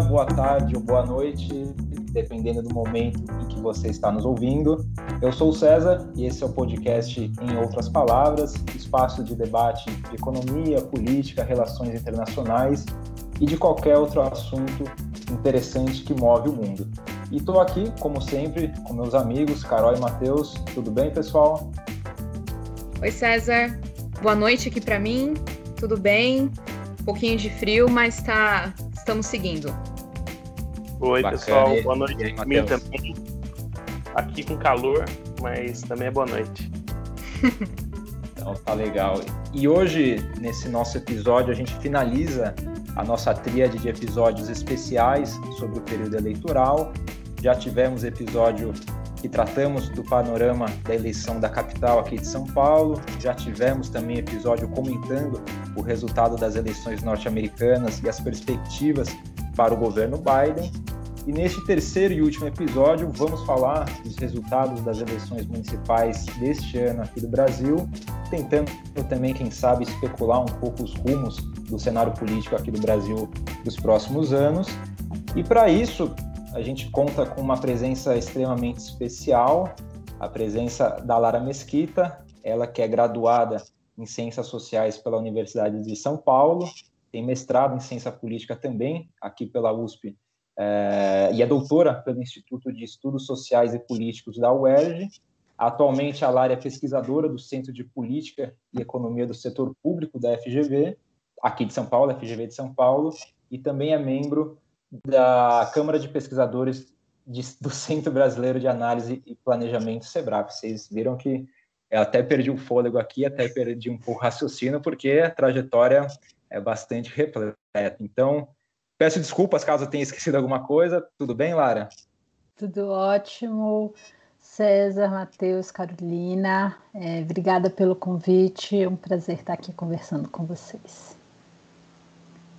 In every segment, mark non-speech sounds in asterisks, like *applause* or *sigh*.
boa tarde ou boa noite, dependendo do momento em que você está nos ouvindo. Eu sou o César e esse é o podcast Em Outras Palavras, espaço de debate de economia, política, relações internacionais e de qualquer outro assunto interessante que move o mundo. E estou aqui, como sempre, com meus amigos Carol e Matheus. Tudo bem, pessoal? Oi, César. Boa noite aqui para mim. Tudo bem? Um pouquinho de frio, mas tá, estamos seguindo. Oi, Bacana. pessoal. Boa noite aí, mim também. Aqui com calor, mas também é boa noite. *laughs* então tá legal. E hoje, nesse nosso episódio, a gente finaliza a nossa tríade de episódios especiais sobre o período eleitoral. Já tivemos episódio que tratamos do panorama da eleição da capital aqui de São Paulo. Já tivemos também episódio comentando o resultado das eleições norte-americanas e as perspectivas para o governo Biden. E neste terceiro e último episódio, vamos falar dos resultados das eleições municipais deste ano aqui do Brasil, tentando também, quem sabe, especular um pouco os rumos do cenário político aqui do Brasil dos próximos anos. E para isso, a gente conta com uma presença extremamente especial, a presença da Lara Mesquita, ela que é graduada em Ciências Sociais pela Universidade de São Paulo, tem mestrado em Ciência Política também, aqui pela USP, é, e é doutora pelo Instituto de Estudos Sociais e Políticos da UERJ. Atualmente, a Lara é pesquisadora do Centro de Política e Economia do Setor Público da FGV, aqui de São Paulo, FGV de São Paulo, e também é membro da Câmara de Pesquisadores de, do Centro Brasileiro de Análise e Planejamento, SEBRAP. Vocês viram que eu até perdi o fôlego aqui, até perdi um pouco o raciocínio, porque a trajetória é bastante repleta. Então, peço desculpas caso eu tenha esquecido alguma coisa. Tudo bem, Lara? Tudo ótimo. César, Matheus, Carolina, é, obrigada pelo convite. É um prazer estar aqui conversando com vocês.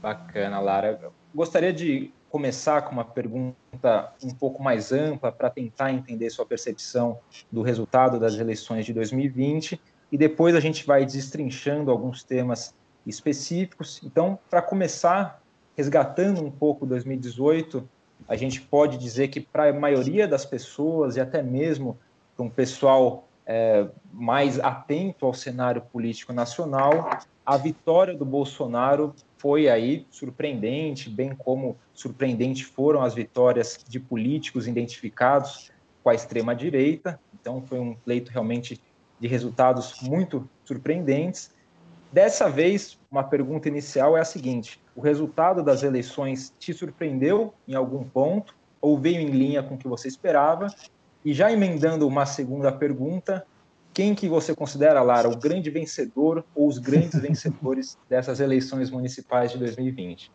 Bacana, Lara. Gostaria de começar com uma pergunta um pouco mais ampla para tentar entender sua percepção do resultado das eleições de 2020 e depois a gente vai destrinchando alguns temas específicos. Então, para começar, resgatando um pouco 2018, a gente pode dizer que para a maioria das pessoas e até mesmo para um pessoal é, mais atento ao cenário político nacional, a vitória do Bolsonaro foi aí surpreendente, bem como surpreendente foram as vitórias de políticos identificados com a extrema direita. Então foi um pleito realmente de resultados muito surpreendentes. Dessa vez, uma pergunta inicial é a seguinte: o resultado das eleições te surpreendeu em algum ponto ou veio em linha com o que você esperava? E já emendando uma segunda pergunta, quem que você considera, Lara, o grande vencedor ou os grandes *laughs* vencedores dessas eleições municipais de 2020?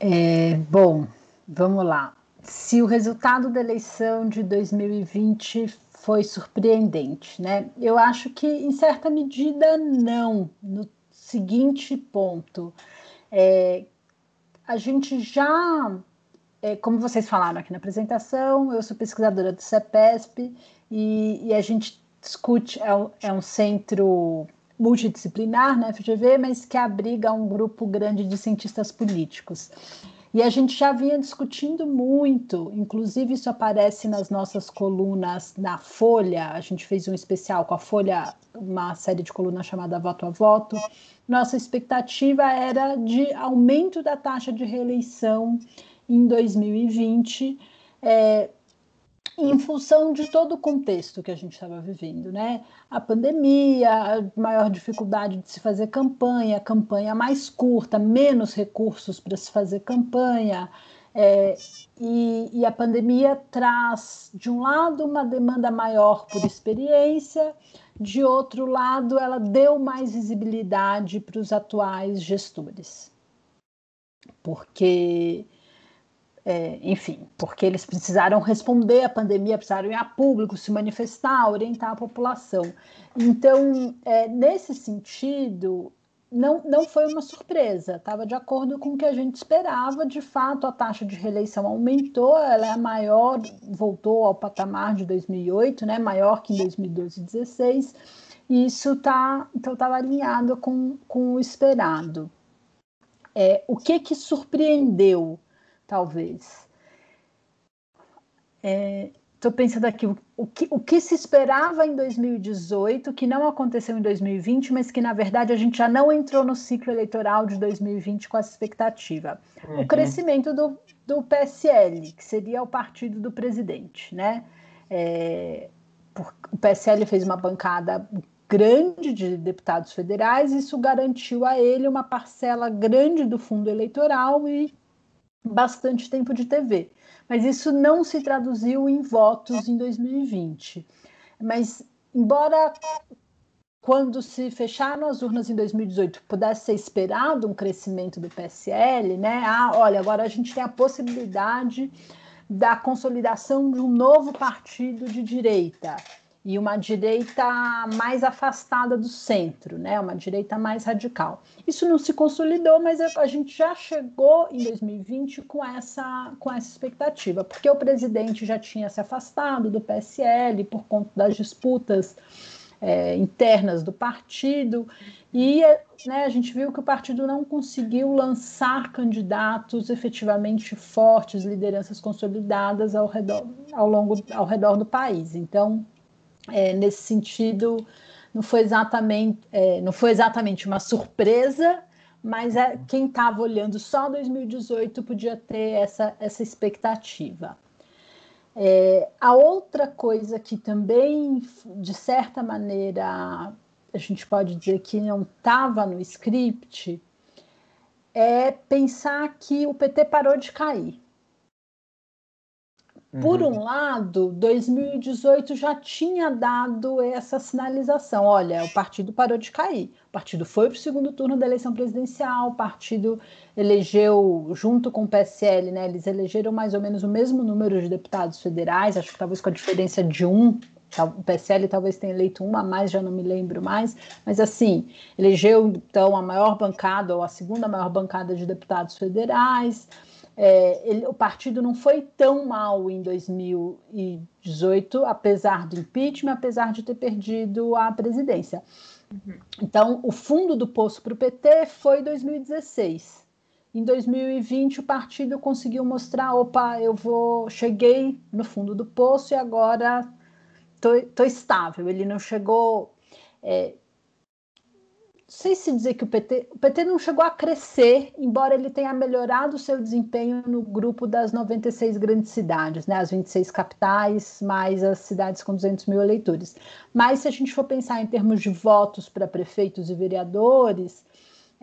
É, bom, vamos lá. Se o resultado da eleição de 2020 foi surpreendente, né? Eu acho que, em certa medida, não. No seguinte ponto, é, a gente já, como vocês falaram aqui na apresentação, eu sou pesquisadora do CEPESP e, e a gente discute, é, é, um centro multidisciplinar, né, FGV, mas que abriga um grupo grande de cientistas políticos. E a gente já vinha discutindo muito, inclusive isso aparece nas nossas colunas na Folha, a gente fez um especial com a Folha, uma série de colunas chamada Voto a Voto. Nossa expectativa era de aumento da taxa de reeleição em 2020, é, em função de todo o contexto que a gente estava vivendo, né? A pandemia, a maior dificuldade de se fazer campanha, campanha mais curta, menos recursos para se fazer campanha. É, e, e, a pandemia traz, de um lado, uma demanda maior por experiência, de outro lado, ela deu mais visibilidade para os atuais gestores. Porque é, enfim, porque eles precisaram responder à pandemia, precisaram ir a público, se manifestar, orientar a população. Então, é, nesse sentido, não, não foi uma surpresa, estava de acordo com o que a gente esperava. De fato, a taxa de reeleição aumentou, ela é a maior, voltou ao patamar de 2008, né, maior que em 2012 e 2016, e isso está então, alinhado com, com o esperado. É, o que que surpreendeu, talvez? Estou é, pensando aqui, o, o, que, o que se esperava em 2018, que não aconteceu em 2020, mas que, na verdade, a gente já não entrou no ciclo eleitoral de 2020 com essa expectativa. Uhum. O crescimento do, do PSL, que seria o partido do presidente, né? É, o PSL fez uma bancada grande de deputados federais, isso garantiu a ele uma parcela grande do fundo eleitoral e bastante tempo de TV. Mas isso não se traduziu em votos em 2020. Mas, embora quando se fecharam as urnas em 2018 pudesse ser esperado um crescimento do PSL, né? Ah, olha, agora a gente tem a possibilidade da consolidação de um novo partido de direita e uma direita mais afastada do centro, né? Uma direita mais radical. Isso não se consolidou, mas a gente já chegou em 2020 com essa com essa expectativa, porque o presidente já tinha se afastado do PSL por conta das disputas é, internas do partido e né, a gente viu que o partido não conseguiu lançar candidatos efetivamente fortes, lideranças consolidadas ao redor, ao longo, ao redor do país. Então é, nesse sentido, não foi exatamente, é, não foi exatamente uma surpresa, mas é, quem estava olhando só 2018 podia ter essa, essa expectativa. É, a outra coisa que também, de certa maneira, a gente pode dizer que não estava no script, é pensar que o PT parou de cair. Por uhum. um lado, 2018 já tinha dado essa sinalização: olha, o partido parou de cair. O partido foi para o segundo turno da eleição presidencial, o partido elegeu, junto com o PSL, né, eles elegeram mais ou menos o mesmo número de deputados federais, acho que talvez com a diferença de um. O PSL talvez tenha eleito uma a mais, já não me lembro mais, mas assim, elegeu então a maior bancada, ou a segunda maior bancada de deputados federais. É, ele, o partido não foi tão mal em 2018, apesar do impeachment, apesar de ter perdido a presidência. Uhum. Então, o fundo do poço para o PT foi 2016. Em 2020, o partido conseguiu mostrar: opa, eu vou, cheguei no fundo do poço e agora estou estável. Ele não chegou. É, sei se dizer que o PT, o PT não chegou a crescer, embora ele tenha melhorado o seu desempenho no grupo das 96 grandes cidades, né, as 26 capitais, mais as cidades com 200 mil eleitores. Mas se a gente for pensar em termos de votos para prefeitos e vereadores,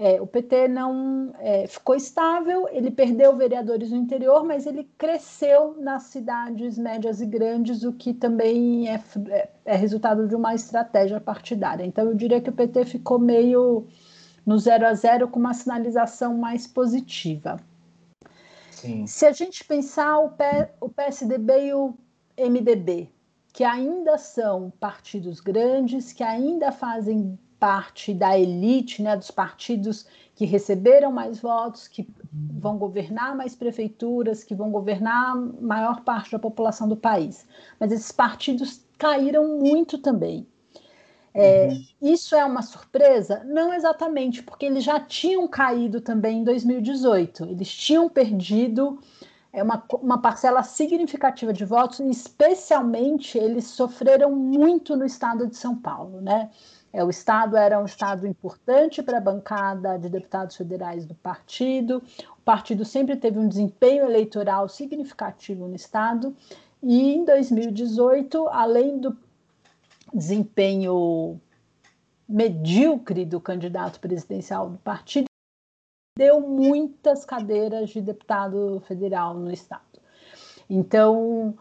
é, o PT não é, ficou estável, ele perdeu vereadores no interior, mas ele cresceu nas cidades médias e grandes, o que também é, é, é resultado de uma estratégia partidária. Então, eu diria que o PT ficou meio no zero a zero com uma sinalização mais positiva. Sim. Se a gente pensar o, P, o PSDB e o MDB, que ainda são partidos grandes, que ainda fazem parte da elite, né, dos partidos que receberam mais votos, que vão governar mais prefeituras, que vão governar maior parte da população do país. Mas esses partidos caíram muito também. É, uhum. Isso é uma surpresa? Não exatamente, porque eles já tinham caído também em 2018. Eles tinham perdido é, uma, uma parcela significativa de votos, e especialmente eles sofreram muito no estado de São Paulo, né? É, o Estado era um Estado importante para a bancada de deputados federais do partido, o partido sempre teve um desempenho eleitoral significativo no Estado, e em 2018, além do desempenho medíocre do candidato presidencial do partido, deu muitas cadeiras de deputado federal no Estado. Então,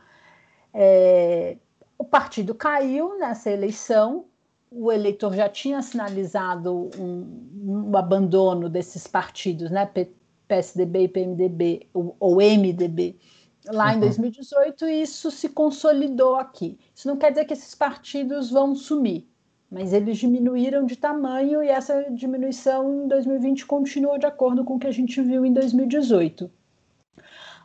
é, o partido caiu nessa eleição, o eleitor já tinha sinalizado um, um abandono desses partidos, né, PSDB e PMDB, ou, ou MDB, lá uhum. em 2018, e isso se consolidou aqui. Isso não quer dizer que esses partidos vão sumir, mas eles diminuíram de tamanho e essa diminuição em 2020 continuou de acordo com o que a gente viu em 2018.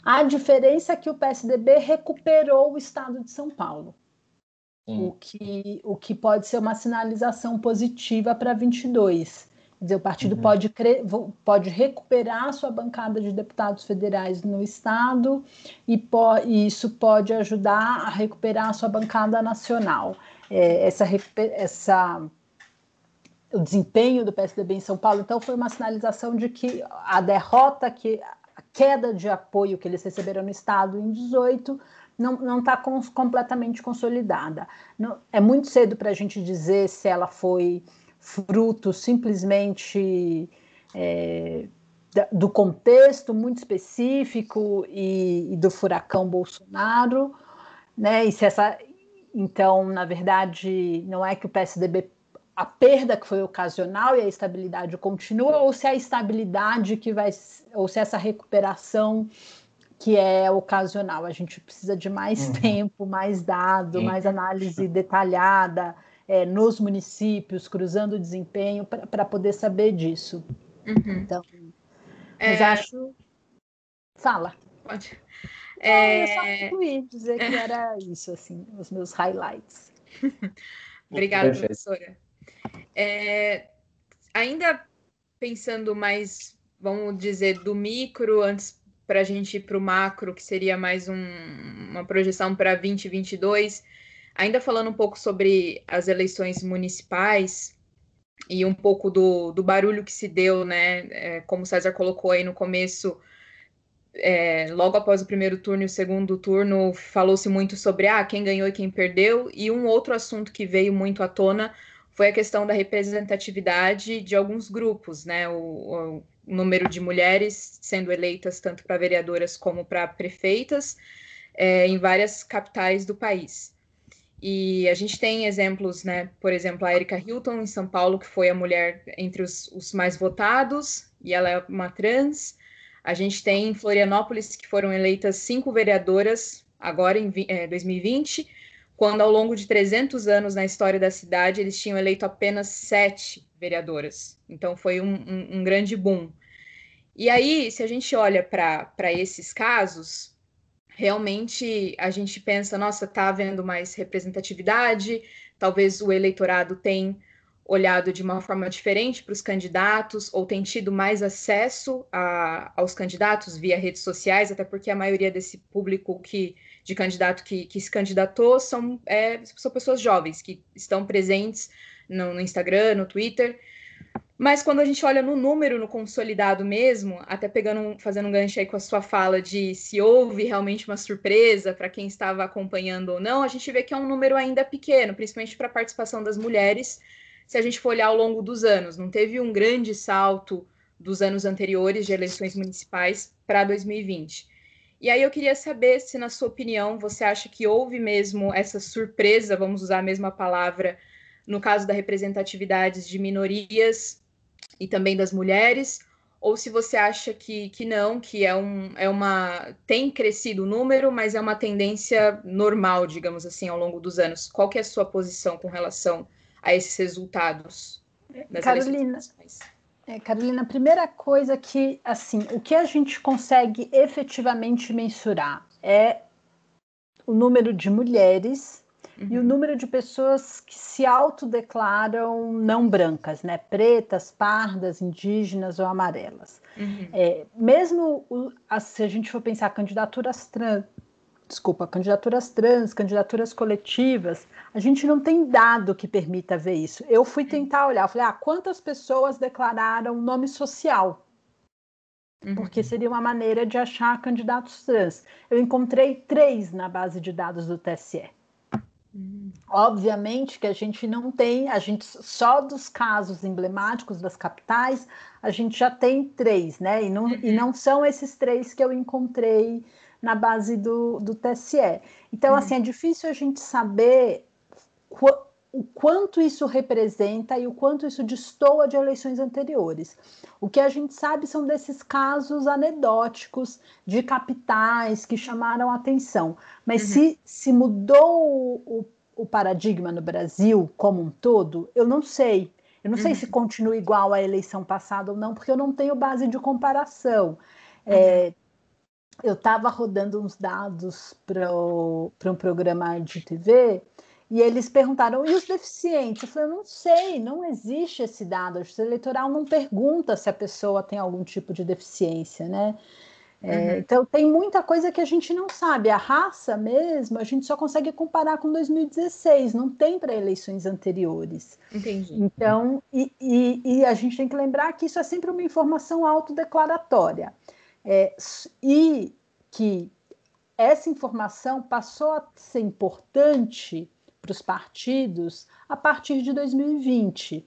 A diferença é que o PSDB recuperou o estado de São Paulo o que, o que pode ser uma sinalização positiva para 22. dizer, o partido uhum. pode, pode recuperar sua bancada de deputados federais no Estado e, po e isso pode ajudar a recuperar a sua bancada nacional. É, essa, essa, o desempenho do PSDB em São Paulo, então, foi uma sinalização de que a derrota, que a queda de apoio que eles receberam no Estado em 18 não está completamente consolidada. Não, é muito cedo para a gente dizer se ela foi fruto simplesmente é, do contexto muito específico e, e, do furacão Bolsonaro, né? E se essa, então, na verdade, não é que o PSDB a perda que foi ocasional e a estabilidade continua, ou se a estabilidade que vai, ou se essa recuperação que é ocasional. A gente precisa de mais uhum. tempo, mais dado, Sim. mais análise detalhada é, nos municípios, cruzando o desempenho, para poder saber disso. Uhum. Então, mas é... acho. Fala. Pode. É... eu só concluí dizer que era isso, assim, os meus highlights. *laughs* Obrigada, professora. É, ainda pensando mais, vamos dizer, do micro, antes para a gente ir para o macro, que seria mais um, uma projeção para 2022, ainda falando um pouco sobre as eleições municipais e um pouco do, do barulho que se deu, né? É, como o César colocou aí no começo, é, logo após o primeiro turno e o segundo turno, falou-se muito sobre ah, quem ganhou e quem perdeu, e um outro assunto que veio muito à tona foi a questão da representatividade de alguns grupos, né? O, o número de mulheres sendo eleitas tanto para vereadoras como para prefeitas é, em várias capitais do país. E a gente tem exemplos, né? Por exemplo, a Erika Hilton, em São Paulo, que foi a mulher entre os, os mais votados, e ela é uma trans. A gente tem em Florianópolis, que foram eleitas cinco vereadoras, agora em é, 2020, quando ao longo de 300 anos na história da cidade eles tinham eleito apenas sete vereadoras. Então foi um, um, um grande boom. E aí, se a gente olha para esses casos, realmente a gente pensa, nossa, está havendo mais representatividade, talvez o eleitorado tenha olhado de uma forma diferente para os candidatos ou tem tido mais acesso a, aos candidatos via redes sociais, até porque a maioria desse público que de candidato que, que se candidatou são, é, são pessoas jovens que estão presentes no, no Instagram, no Twitter. Mas quando a gente olha no número, no consolidado mesmo, até pegando, fazendo um gancho aí com a sua fala de se houve realmente uma surpresa para quem estava acompanhando ou não, a gente vê que é um número ainda pequeno, principalmente para a participação das mulheres, se a gente for olhar ao longo dos anos. Não teve um grande salto dos anos anteriores de eleições municipais para 2020. E aí eu queria saber se, na sua opinião, você acha que houve mesmo essa surpresa, vamos usar a mesma palavra, no caso da representatividade de minorias e também das mulheres, ou se você acha que, que não, que é, um, é uma. tem crescido o número, mas é uma tendência normal, digamos assim, ao longo dos anos. Qual que é a sua posição com relação a esses resultados das Carolina, é, Carolina, a primeira coisa que, assim, o que a gente consegue efetivamente mensurar é o número de mulheres Uhum. E o número de pessoas que se autodeclaram não brancas, né? Pretas, pardas, indígenas ou amarelas. Uhum. É, mesmo o, a, se a gente for pensar candidaturas trans, desculpa, candidaturas trans, candidaturas coletivas, a gente não tem dado que permita ver isso. Eu fui tentar olhar, falei, ah, quantas pessoas declararam nome social? Uhum. Porque seria uma maneira de achar candidatos trans. Eu encontrei três na base de dados do TSE. Obviamente que a gente não tem, a gente só dos casos emblemáticos das capitais, a gente já tem três, né? E não, uhum. e não são esses três que eu encontrei na base do, do TSE. Então, uhum. assim, é difícil a gente saber qu o quanto isso representa e o quanto isso destoa de eleições anteriores. O que a gente sabe são desses casos anedóticos de capitais que chamaram atenção. Mas uhum. se, se mudou o, o, paradigma no Brasil como um todo, eu não sei. Eu não uhum. sei se continua igual à eleição passada ou não, porque eu não tenho base de comparação. Uhum. É, eu estava rodando uns dados para um programa de TV E eles perguntaram, e os deficientes? Eu falei, eu não sei, não existe esse dado. A justiça eleitoral não pergunta se a pessoa tem algum tipo de deficiência, né? É, uhum. Então, tem muita coisa que a gente não sabe. A raça mesmo, a gente só consegue comparar com 2016, não tem para eleições anteriores. Entendi. Então, e, e, e, a gente tem que lembrar que isso é sempre uma informação autodeclaratória. É, e que essa informação passou a ser importante para os partidos a partir de 2020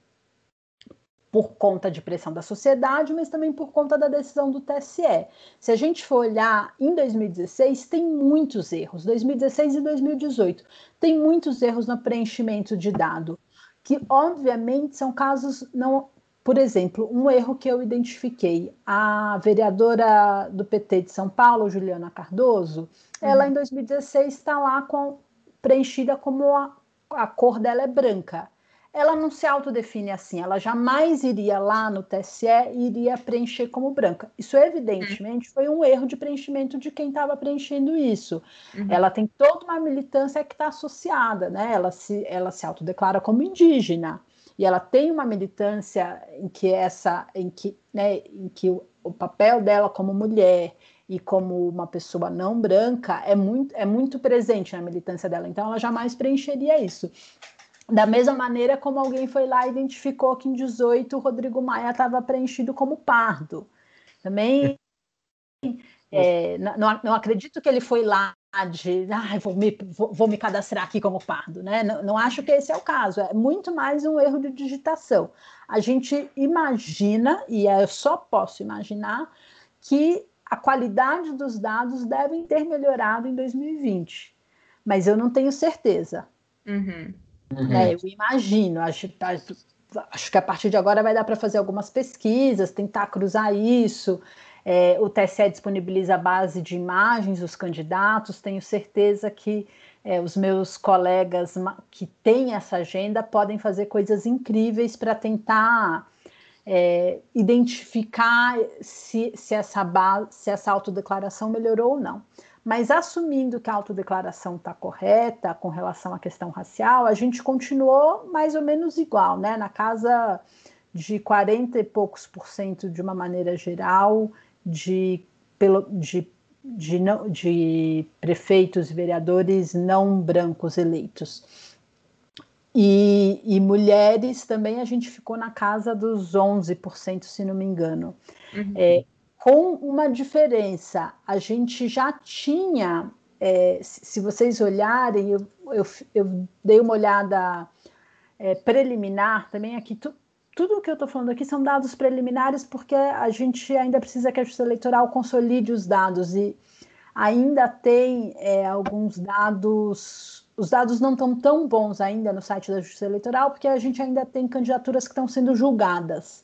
por conta de pressão da sociedade, mas também por conta da decisão do TSE. Se a gente for olhar em 2016, tem muitos erros, 2016 e 2018, tem muitos erros no preenchimento de dado, que obviamente são casos não. Por exemplo, um erro que eu identifiquei, a vereadora do PT de São Paulo, Juliana Cardoso, uhum. ela em 2016 está lá com, preenchida como a, a cor dela é branca ela não se autodefine assim, ela jamais iria lá no TSE e iria preencher como branca. Isso, evidentemente, foi um erro de preenchimento de quem estava preenchendo isso. Uhum. Ela tem toda uma militância que está associada, né? Ela se, ela se autodeclara como indígena. E ela tem uma militância em que essa, em que, né, em que o, o papel dela como mulher e como uma pessoa não branca é muito, é muito presente na militância dela. Então, ela jamais preencheria isso. Da mesma maneira como alguém foi lá e identificou que em 18 o Rodrigo Maia estava preenchido como pardo. Também é, não, não, acredito que ele foi lá de ah, vou, me, vou, vou, me cadastrar aqui como pardo, né? Não, não acho que esse é o caso, é muito mais um erro de digitação. A gente imagina, e eu só posso imaginar, que a qualidade dos dados devem ter melhorado em 2020, mas eu não tenho certeza. Uhum. Uhum. É, eu imagino, acho, acho que a partir de agora vai dar para fazer algumas pesquisas, tentar cruzar isso. É, o TSE disponibiliza a base de imagens dos candidatos, tenho certeza que é, os meus colegas que têm essa agenda podem fazer coisas incríveis para tentar é, identificar se, se, essa base, se essa autodeclaração melhorou ou não. Mas assumindo que a autodeclaração está correta com relação à questão racial, a gente continuou mais ou menos igual, né? Na casa de 40 e poucos por cento de uma maneira geral, de, pelo, de, de, não, de prefeitos e vereadores não brancos eleitos. E, e, mulheres também a gente ficou na casa dos 11%, se não me engano. Uhum. É, com uma diferença. A gente já tinha, é, se vocês olharem, eu, eu, eu dei uma olhada é, preliminar também aqui. Tu, tudo o que eu estou falando aqui são dados preliminares, porque a gente ainda precisa que a Justiça Eleitoral consolide os dados e ainda tem é, alguns dados. Os dados não estão tão bons ainda no site da Justiça Eleitoral, porque a gente ainda tem candidaturas que estão sendo julgadas.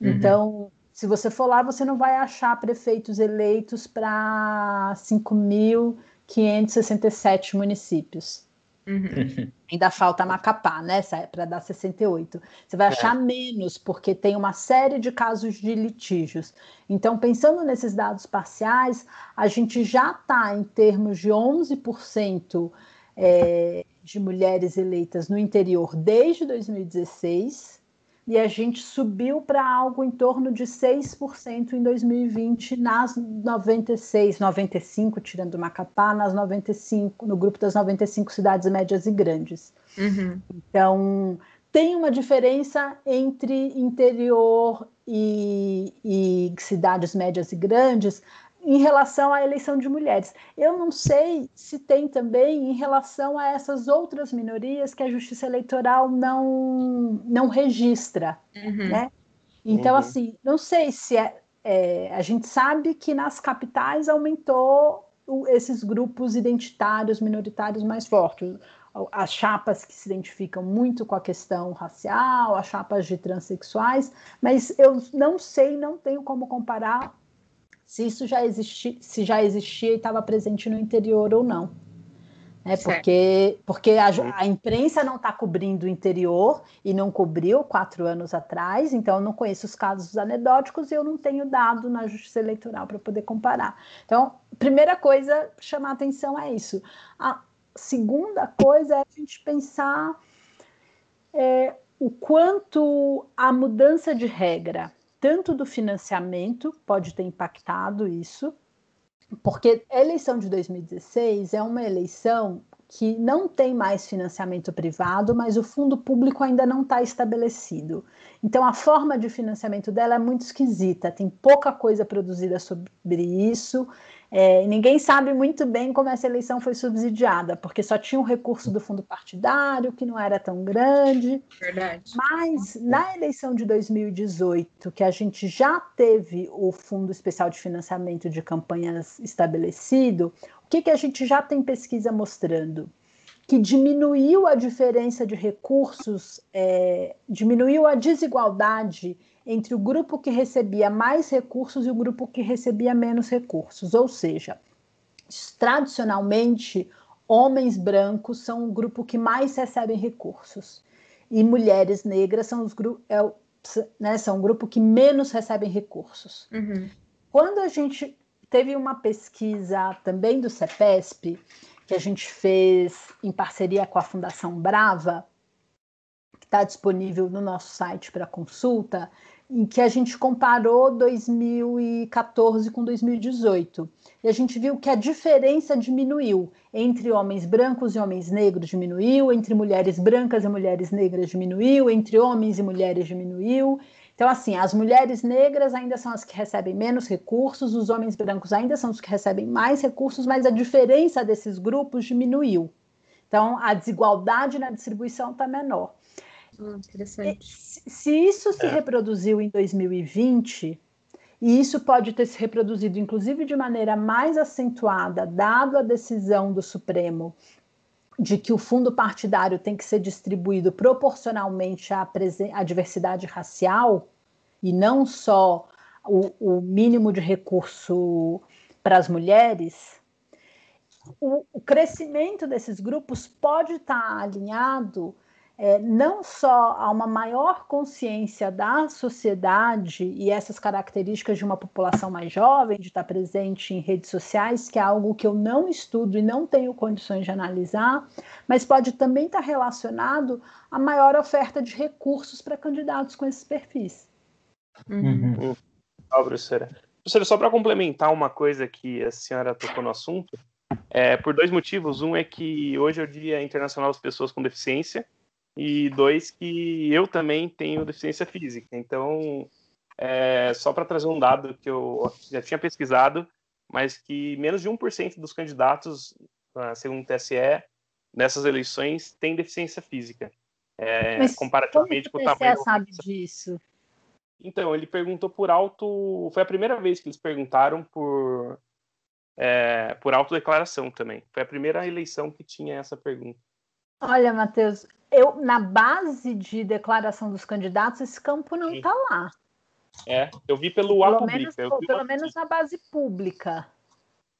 Uhum. Então, se você for lá, você não vai achar prefeitos eleitos para 5.567 municípios. Uhum. Ainda falta Macapá, né? Para dar 68. Você vai é. achar é. menos, porque tem uma série de casos de litígios. Então, pensando nesses dados parciais, a gente já está em termos de 11% é, de mulheres eleitas no interior desde 2016 e a gente subiu para algo em torno de 6% em 2020 nas 96, 95, tirando Macapá, nas 95, no grupo das 95 cidades médias e grandes. Uhum. Então, tem uma diferença entre interior e, e cidades médias e grandes, em relação à eleição de mulheres. Eu não sei se tem também em relação a essas outras minorias que a Justiça Eleitoral não, não registra, uhum. né? Então, uhum. assim, não sei se é, é, a gente sabe que nas capitais aumentou o, esses grupos identitários minoritários mais fortes. As chapas que se identificam muito com a questão racial, as chapas de transexuais, mas eu não sei, não tenho como comparar se isso já existia, se já existia e estava presente no interior ou não. É porque, porque a, a imprensa não está cobrindo o interior e não cobriu quatro anos atrás, então eu não conheço os casos anedóticos e eu não tenho dado na justiça eleitoral para poder comparar. Então, primeira coisa chamar atenção é isso. A, segunda coisa é a gente pensar é, o quanto a mudança de regra, tanto do financiamento, pode ter impactado isso, porque a eleição de 2016 é uma eleição que não tem mais financiamento privado, mas o fundo público ainda não está estabelecido. Então, a forma de financiamento dela é muito esquisita, tem pouca coisa produzida sobre isso. É, ninguém sabe muito bem como essa eleição foi subsidiada, porque só tinha um recurso do fundo partidário, que não era tão grande. Verdade. Mas na eleição de 2018, que a gente já teve o Fundo Especial de Financiamento de Campanhas estabelecido, o que, que a gente já tem pesquisa mostrando? Que diminuiu a diferença de recursos, é, diminuiu a desigualdade entre o grupo que recebia mais recursos e o grupo que recebia menos recursos. Ou seja, tradicionalmente, homens brancos são o grupo que mais recebem recursos e mulheres negras são, os é, né, são o grupo que menos recebem recursos. Uhum. Quando a gente teve uma pesquisa também do CEPESP, que a gente fez em parceria com a Fundação Brava, está disponível no nosso site para consulta, em que a gente comparou 2014 com 2018. E a gente viu que a diferença diminuiu entre homens brancos e homens negros diminuiu, entre mulheres brancas e mulheres negras diminuiu, entre homens e mulheres diminuiu. Então, assim, as mulheres negras ainda são as que recebem menos recursos, os homens brancos ainda são os que recebem mais recursos, mas a diferença desses grupos diminuiu. Então, a desigualdade na distribuição está menor. Hum, interessante. Se isso se é. reproduziu em 2020, e isso pode ter se reproduzido, inclusive, de maneira mais acentuada, dado a decisão do Supremo de que o fundo partidário tem que ser distribuído proporcionalmente à, à diversidade racial, e não só o, o mínimo de recurso para as mulheres, o, o, crescimento desses grupos pode estar alinhado é, não só a uma maior consciência da sociedade e essas características de uma população mais jovem, de estar presente em redes sociais, que é algo que eu não estudo e não tenho condições de analisar, mas pode também estar relacionado a maior oferta de recursos para candidatos com esses perfis. Uhum. Uhum. Oh, professora. Professora, só para complementar uma coisa que a senhora tocou no assunto, é, por dois motivos. Um é que hoje é o Dia Internacional das Pessoas com Deficiência, e dois que eu também tenho deficiência física. Então, é, só para trazer um dado que eu já tinha pesquisado, mas que menos de 1% dos candidatos, ah, segundo o TSE, nessas eleições tem deficiência física. É, mas comparativamente com o tamanho. Sabe disso? Então, ele perguntou por alto. Foi a primeira vez que eles perguntaram por, é, por autodeclaração também. Foi a primeira eleição que tinha essa pergunta. Olha, Matheus, eu, na base de declaração dos candidatos, esse campo não está lá. É, eu vi pelo pelo menos, pelo menos na base pública.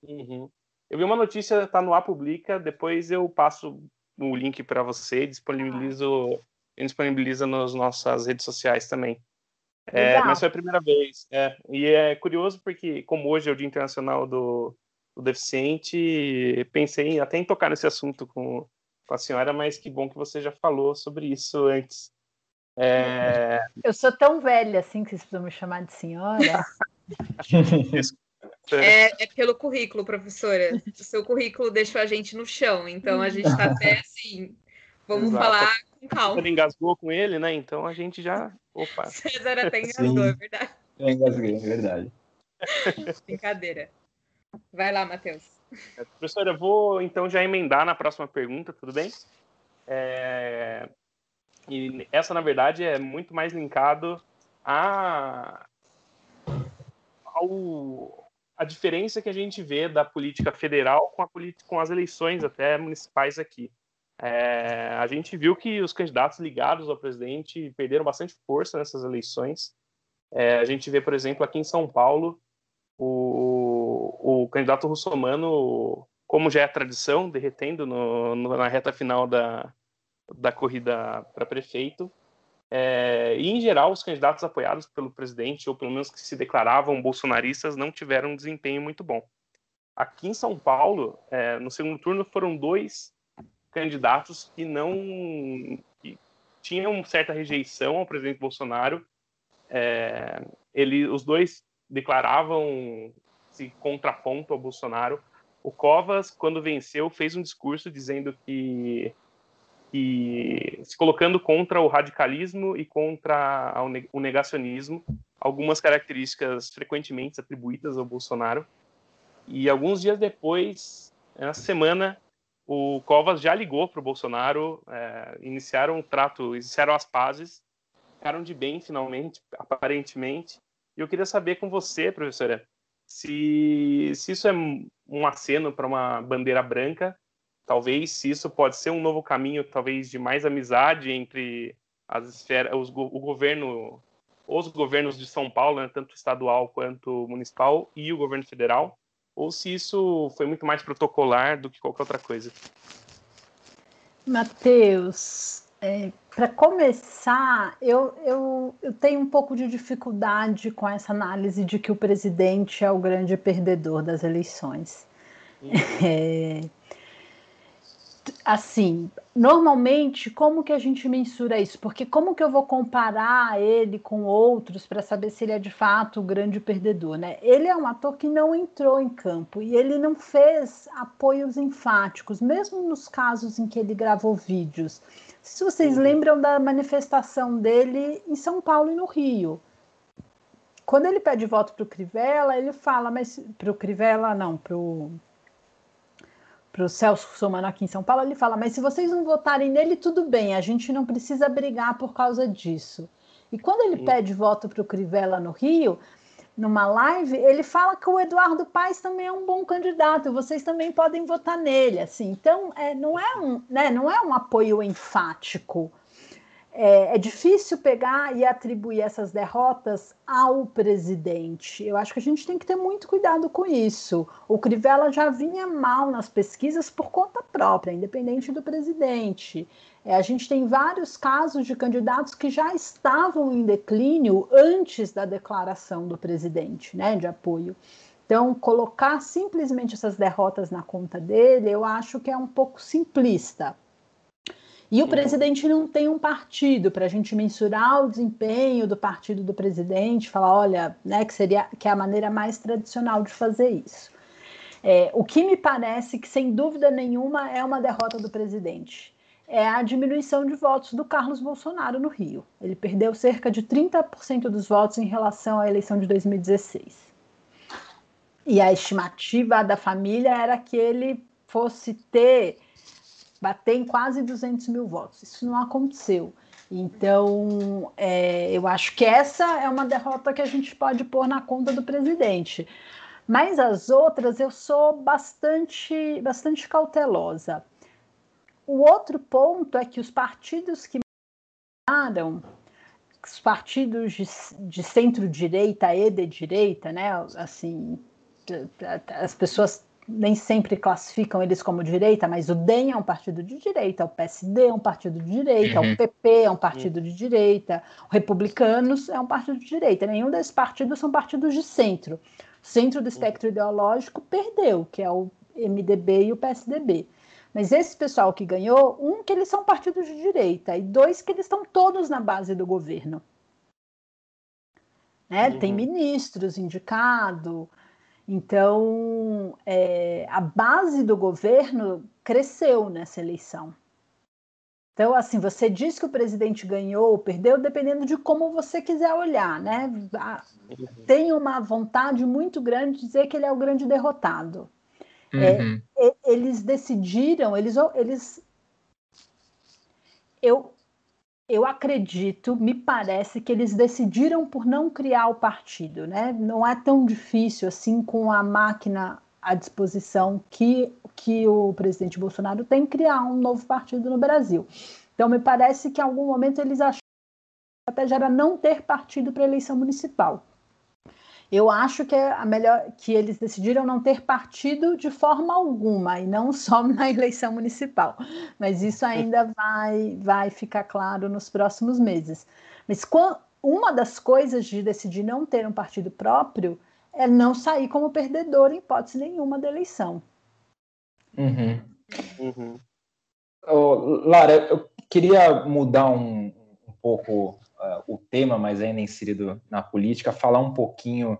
Uhum. Eu vi uma notícia, tá no A Publica, depois eu passo o link para você, disponibilizo, ah. disponibiliza nas nossas redes sociais também. É, mas foi a primeira vez. É, e é curioso porque, como hoje é o Dia Internacional do, do Deficiente, pensei até em tocar nesse assunto com, com a senhora, mas que bom que você já falou sobre isso antes. É... Eu sou tão velha assim que vocês precisam me chamar de senhora. *laughs* é, é, pelo currículo, professora. O seu currículo deixou a gente no chão, então a gente está até assim. Vamos Exato. falar com calma. Você engasgou com ele, né? Então a gente já. Opa. *laughs* César até engasgou, é verdade. Eu engasguei, é verdade. Brincadeira. Vai lá, Matheus. É, professora, eu vou então já emendar na próxima pergunta, tudo bem? É... E essa, na verdade, é muito mais linkado a... ao... a diferença que a gente vê da política federal com, a com as eleições até municipais aqui. É... A gente viu que os candidatos ligados ao presidente perderam bastante força nessas eleições. É... A gente vê, por exemplo, aqui em São Paulo, o, o candidato russomano, como já é tradição, derretendo no, no, na reta final da, da corrida para prefeito. É, e, em geral, os candidatos apoiados pelo presidente, ou pelo menos que se declaravam bolsonaristas, não tiveram um desempenho muito bom. Aqui em São Paulo, é, no segundo turno, foram dois candidatos que não que tinham certa rejeição ao presidente Bolsonaro. É, ele, os dois declaravam se contraponto ao Bolsonaro. O Covas, quando venceu, fez um discurso dizendo que, que se colocando contra o radicalismo e contra o negacionismo, algumas características frequentemente atribuídas ao Bolsonaro. E alguns dias depois, na semana, o Covas já ligou para o Bolsonaro, é, iniciaram um trato, iniciaram as pazes, ficaram de bem finalmente, aparentemente. E eu queria saber com você, professora, se, se isso é um aceno para uma bandeira branca, talvez se isso pode ser um novo caminho, talvez de mais amizade entre as esferas, os, o governo, os governos de São Paulo, né, tanto estadual quanto municipal, e o governo federal, ou se isso foi muito mais protocolar do que qualquer outra coisa. Matheus, é, para começar, eu, eu, eu tenho um pouco de dificuldade com essa análise de que o presidente é o grande perdedor das eleições. Uhum. *laughs* É, assim, normalmente, como que a gente mensura isso? Porque como que eu vou comparar ele com outros para saber se ele é de fato o grande perdedor, né? Ele é um ator que não entrou em campo e ele não fez apoios enfáticos, mesmo nos casos em que ele gravou vídeos. Se vocês uhum. lembram da manifestação dele em São Paulo e no Rio. Quando ele pede voto para o Crivella, ele fala, mas para o Crivella, não, para o para o Celso Somano aqui em São Paulo, ele fala: Mas se vocês não votarem nele, tudo bem, a gente não precisa brigar por causa disso. E quando ele Sim. pede voto para o Crivella no Rio, numa live, ele fala que o Eduardo Paes também é um bom candidato, vocês também podem votar nele. Assim. Então, é, não, é um, né, não é um apoio enfático é, é, difícil pegar e atribuir essas derrotas ao presidente. Eu acho que a gente tem que ter muito cuidado com isso. O Crivella já vinha mal nas pesquisas por conta própria, independente do presidente. É, a gente tem vários casos de candidatos que já estavam em declínio antes da declaração do presidente, né, de apoio. Então, colocar simplesmente essas derrotas na conta dele, eu acho que é um pouco simplista. E o presidente não tem um partido para a gente mensurar o desempenho do partido do presidente, falar, olha, né, que seria que é a maneira mais tradicional de fazer isso. É, o que me parece que, sem dúvida nenhuma, é uma derrota do presidente é a diminuição de votos do Carlos Bolsonaro no Rio. Ele perdeu cerca de 30% dos votos em relação à eleição de 2016. E a estimativa da família era que ele fosse ter bater em quase 200 mil votos. Isso não aconteceu. Então, é, eu acho que essa é uma derrota que a gente pode pôr na conta do presidente. Mas as outras eu sou bastante, bastante cautelosa. O outro ponto é que os partidos que ganharam, os partidos de, de centro-direita e de direita, né, assim, as pessoas nem sempre classificam eles como direita, mas o DEM é um partido de direita, o PSD é um partido de direita, uhum. o PP é um partido uhum. de direita, o Republicanos é um partido de direita. Nenhum desses partidos são partidos de centro. O centro do espectro ideológico perdeu, que é o MDB e o PSDB. Mas esse pessoal que ganhou, um, que eles são partidos de direita, e dois, que eles estão todos na base do governo. Né? Uhum. Tem ministros indicados, então, é, a base do governo cresceu nessa eleição. Então, assim, você diz que o presidente ganhou ou perdeu, dependendo de como você quiser olhar, né? Tem uma vontade muito grande de dizer que ele é o grande derrotado. É, uhum. É, eles decidiram, eles, eles eu, eu acredito, me parece que eles decidiram por não criar o partido, né? Não é tão difícil assim com a máquina à disposição que, que o presidente Bolsonaro tem criar um novo partido no Brasil. Então me parece que em algum momento eles acharam que até já era não ter partido para a eleição municipal. Eu acho que é a melhor que eles decidiram não ter partido de forma alguma e não só *laughs* na eleição municipal. Mas isso ainda vai vai ficar claro nos próximos meses. Mas uma das coisas de decidir não ter um partido próprio é não sair como perdedor em hipótese nenhuma da eleição. Uhum. Uhum. Lara, eu queria mudar um, um pouco uh, o tema, mas ainda inserido na política, falar um pouquinho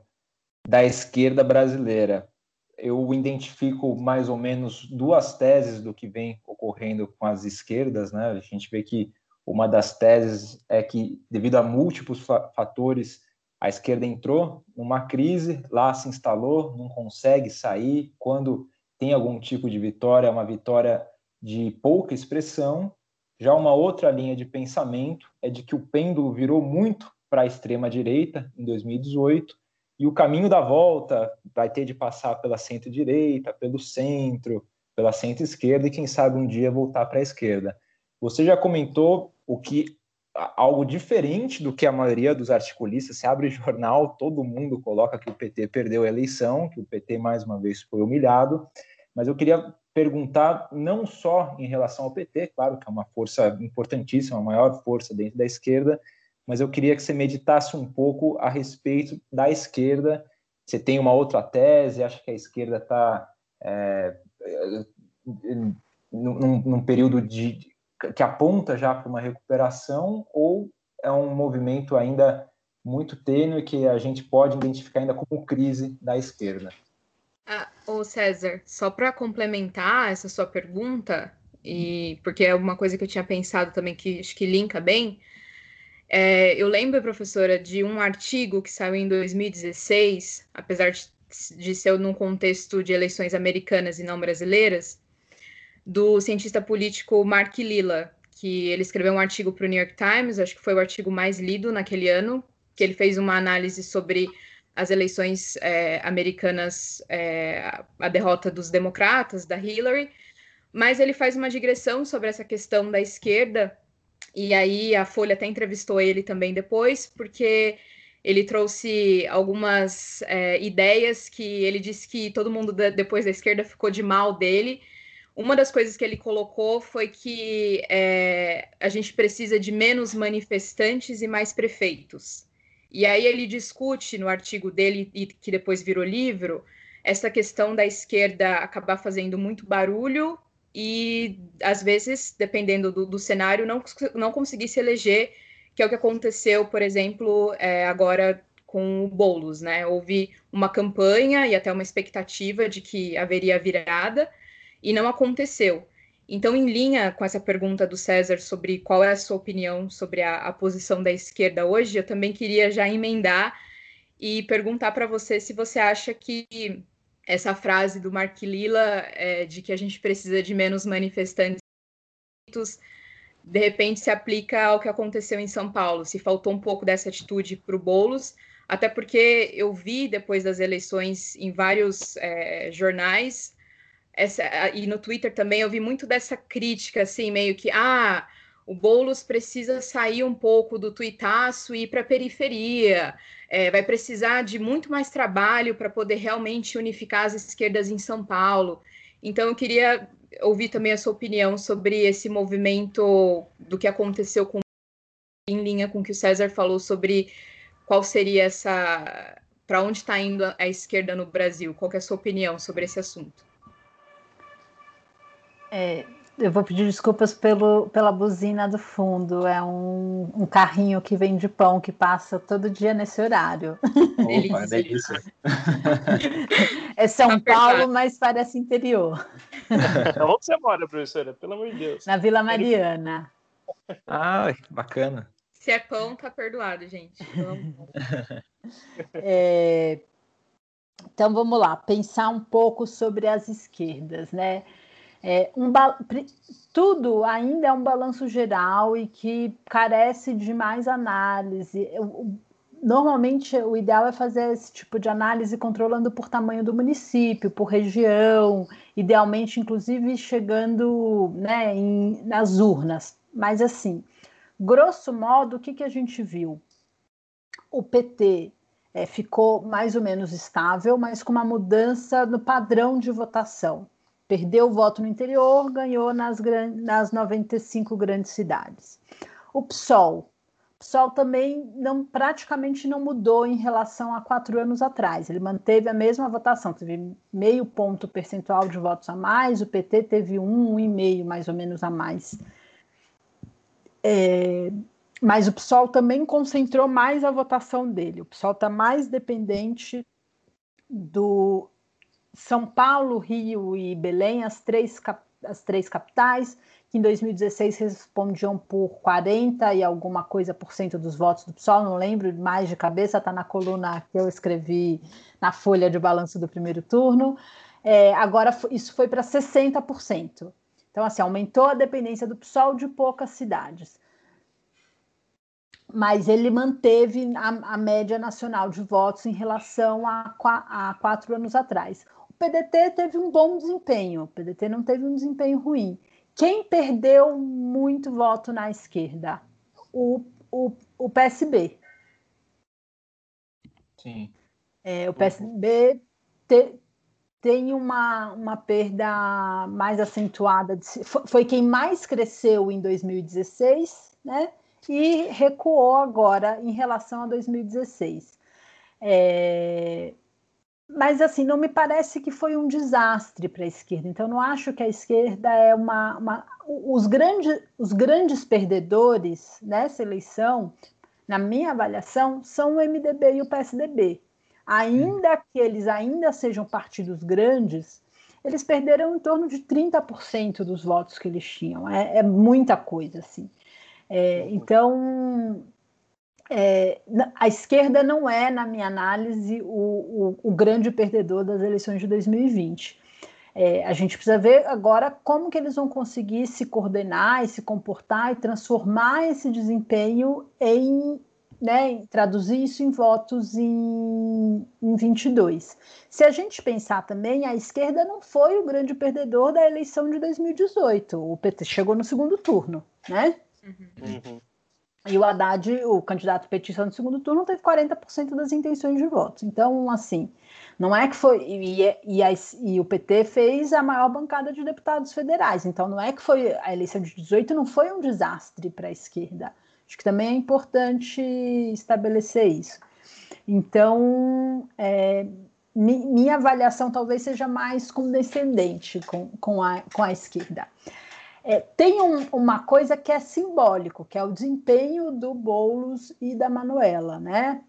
da esquerda brasileira. Eu identifico mais ou menos duas teses do que vem ocorrendo com as esquerdas, né? A gente vê que uma das teses é que, devido a múltiplos fatores, a esquerda entrou numa crise, lá se instalou, não consegue sair. Quando tem algum tipo de vitória, é uma vitória de pouca expressão. Já uma outra linha de pensamento é de que o pêndulo virou muito para a extrema direita em 2018 e o caminho da volta vai ter de passar pela centro-direita, pelo centro, pela centro-esquerda e quem sabe um dia voltar para a esquerda. Você já comentou o que algo diferente do que a maioria dos articulistas. Se abre jornal, todo mundo coloca que o PT perdeu a eleição, que o PT mais uma vez foi humilhado. Mas eu queria perguntar não só em relação ao PT, claro que é uma força importantíssima, a maior força dentro da esquerda, mas eu queria que você meditasse um pouco a respeito da esquerda. Você tem uma outra tese, acha que a esquerda está é, num, num período de, que aponta já para uma recuperação ou é um movimento ainda muito tênue que a gente pode identificar ainda como crise da esquerda? Ah, ô César, só para complementar essa sua pergunta, e porque é uma coisa que eu tinha pensado também que acho que linka bem, é, eu lembro, professora, de um artigo que saiu em 2016, apesar de, de ser num contexto de eleições americanas e não brasileiras, do cientista político Mark Lilla, que ele escreveu um artigo para o New York Times, acho que foi o artigo mais lido naquele ano, que ele fez uma análise sobre as eleições é, americanas, é, a derrota dos democratas, da Hillary, mas ele faz uma digressão sobre essa questão da esquerda, e aí a Folha até entrevistou ele também depois, porque ele trouxe algumas é, ideias que ele disse que todo mundo da, depois da esquerda ficou de mal dele, uma das coisas que ele colocou foi que é, a gente precisa de menos manifestantes e mais prefeitos. E aí ele discute no artigo dele, e que depois virou livro, essa questão da esquerda acabar fazendo muito barulho e, às vezes, dependendo do, do cenário, não, não conseguir se eleger, que é o que aconteceu, por exemplo, é, agora com o Boulos, né? Houve uma campanha e até uma expectativa de que haveria virada, e não aconteceu. Então, em linha com essa pergunta do César sobre qual é a sua opinião sobre a, a posição da esquerda hoje, eu também queria já emendar e perguntar para você se você acha que essa frase do Mark Lilla é, de que a gente precisa de menos manifestantes de repente se aplica ao que aconteceu em São Paulo, se faltou um pouco dessa atitude para o Boulos, até porque eu vi depois das eleições em vários é, jornais essa, e no Twitter também eu vi muito dessa crítica, assim, meio que, ah, o Boulos precisa sair um pouco do tuitaço e ir para a periferia, é, vai precisar de muito mais trabalho para poder realmente unificar as esquerdas em São Paulo. Então, eu queria ouvir também a sua opinião sobre esse movimento do que aconteceu com em linha com o que o César falou sobre qual seria essa para onde está indo a esquerda no Brasil. Qual é a sua opinião sobre esse assunto? É, eu vou pedir desculpas pelo, pela buzina do fundo. É um, um carrinho que vem de pão que passa todo dia nesse horário. Opa, delícia. É São tá Paulo, mas parece interior. Onde você mora, professora? Pelo amor de Deus. Na Vila Mariana. Ah, bacana. Se é pão, tá perdoado, gente. *laughs* É, então vamos lá, pensar um pouco sobre as esquerdas, né? É, um tudo ainda é um balanço geral e que carece de mais análise. Eu, normalmente, o ideal é fazer esse tipo de análise controlando por tamanho do município, por região, idealmente, inclusive, chegando né, em, nas urnas. Mas, assim, grosso modo, o que, que a gente viu? O PT é, ficou mais ou menos estável, mas com uma mudança no padrão de votação. Perdeu o voto no interior, ganhou nas, nas 95 grandes cidades. O PSOL PSOL também não praticamente não mudou em relação a quatro anos atrás. Ele manteve a mesma votação, teve meio ponto percentual de votos a mais, o PT teve um, um e meio mais ou menos a mais. É, mas o PSOL também concentrou mais a votação dele. O PSOL está mais dependente do São Paulo, Rio e Belém, as três, as três capitais, que em 2016 respondiam por 40 e alguma coisa por cento dos votos do PSOL, não lembro mais de cabeça, está na coluna que eu escrevi na folha de balanço do primeiro turno. É, agora isso foi para 60%. Então, assim, aumentou a dependência do PSOL de poucas cidades. Mas ele manteve a, a média nacional de votos em relação a, a quatro anos atrás. O PDT teve um bom desempenho, o PDT não teve um desempenho ruim quem perdeu muito voto na esquerda? O, o, o PSB. Sim. É, o PSB te, tem uma, uma perda mais acentuada. De, foi quem mais cresceu em 2016, né? E recuou agora em relação a 2016. É, mas assim, não me parece que foi um desastre para a esquerda. Então, não acho que a esquerda é uma. uma os, grande, os grandes perdedores nessa eleição, na minha avaliação, são o MDB e o PSDB. Ainda que eles ainda sejam partidos grandes, eles perderam em torno de 30% dos votos que eles tinham. É, é muita coisa, assim. É, então, é, a esquerda não é, na minha análise, o, o, o grande perdedor das eleições de 2020. É, a gente precisa ver agora como que eles vão conseguir se coordenar e se comportar e transformar esse desempenho em, né, em traduzir isso em votos em, em 22. Se a gente pensar também, a esquerda não foi o grande perdedor da eleição de 2018. O PT chegou no segundo turno, né? Uhum. Uhum. E o Haddad, o candidato petista no segundo turno, teve 40% das intenções de votos. Então, assim, não é que foi. E, e, a, e, o PT fez a maior bancada de deputados federais. Então, não é que foi. A eleição de 18 não foi um desastre para a esquerda. Acho que também é importante estabelecer isso. Então, é, mi, minha avaliação talvez seja mais condescendente com, com, a, com a esquerda. É, tem um, uma coisa que é simbólico, que é o desempenho do Boulos e da Manuela, né?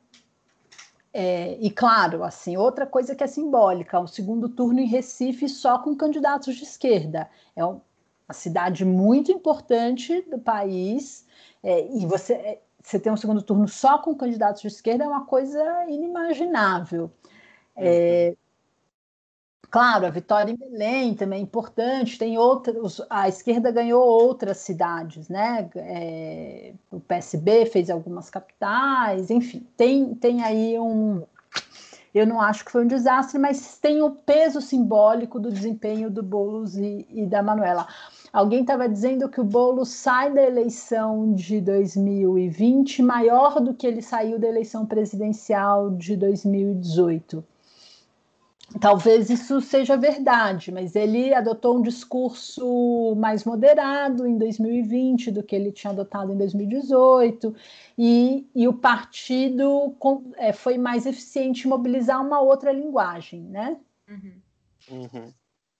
É, e claro, assim, outra coisa que é simbólica, o segundo turno em Recife só com candidatos de esquerda. É uma cidade muito importante do país, é, e você, é, você ter um segundo turno só com candidatos de esquerda é uma coisa inimaginável. É, Claro, a vitória em Belém também é importante. Tem outras, a esquerda ganhou outras cidades, né? É, o PSB fez algumas capitais, enfim, tem, tem aí um. Eu não acho que foi um desastre, mas tem o peso simbólico do desempenho do Boulos e, e da Manuela. Alguém estava dizendo que o Boulos sai da eleição de 2020 maior do que ele saiu da eleição presidencial de 2018. Talvez isso seja verdade, mas ele adotou um discurso mais moderado em 2020 do que ele tinha adotado em 2018, e, e o partido com, é, foi mais eficiente em mobilizar uma outra linguagem, né? Uhum. Uhum.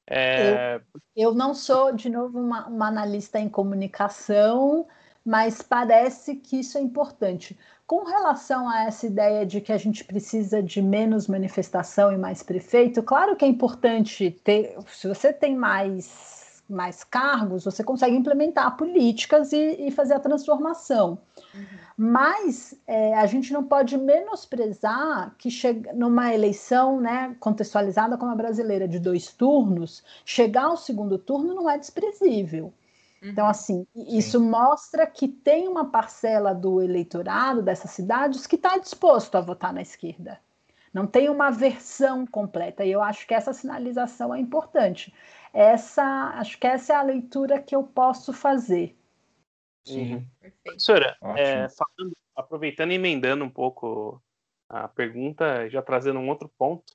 É... Eu, eu, não sou, de novo, uma, uma analista em comunicação, mas parece que isso é importante. Com relação a essa ideia de que a gente precisa de menos manifestação e mais prefeito, claro que é importante ter, se você tem mais, mais cargos, você consegue implementar políticas e, e fazer a transformação. Uhum. Mas é, a gente não pode menosprezar que chega numa eleição né, contextualizada como a brasileira de dois turnos, chegar ao segundo turno não é desprezível. Então, uhum. assim, isso Sim. mostra que tem uma parcela do eleitorado dessas cidades que está disposto a votar na esquerda. Não tem uma versão completa. E eu acho que essa sinalização é importante. Essa, acho que essa é a leitura que eu posso fazer. Sim. Uhum. Professora, é, falando, aproveitando e emendando um pouco a pergunta, já trazendo um outro ponto,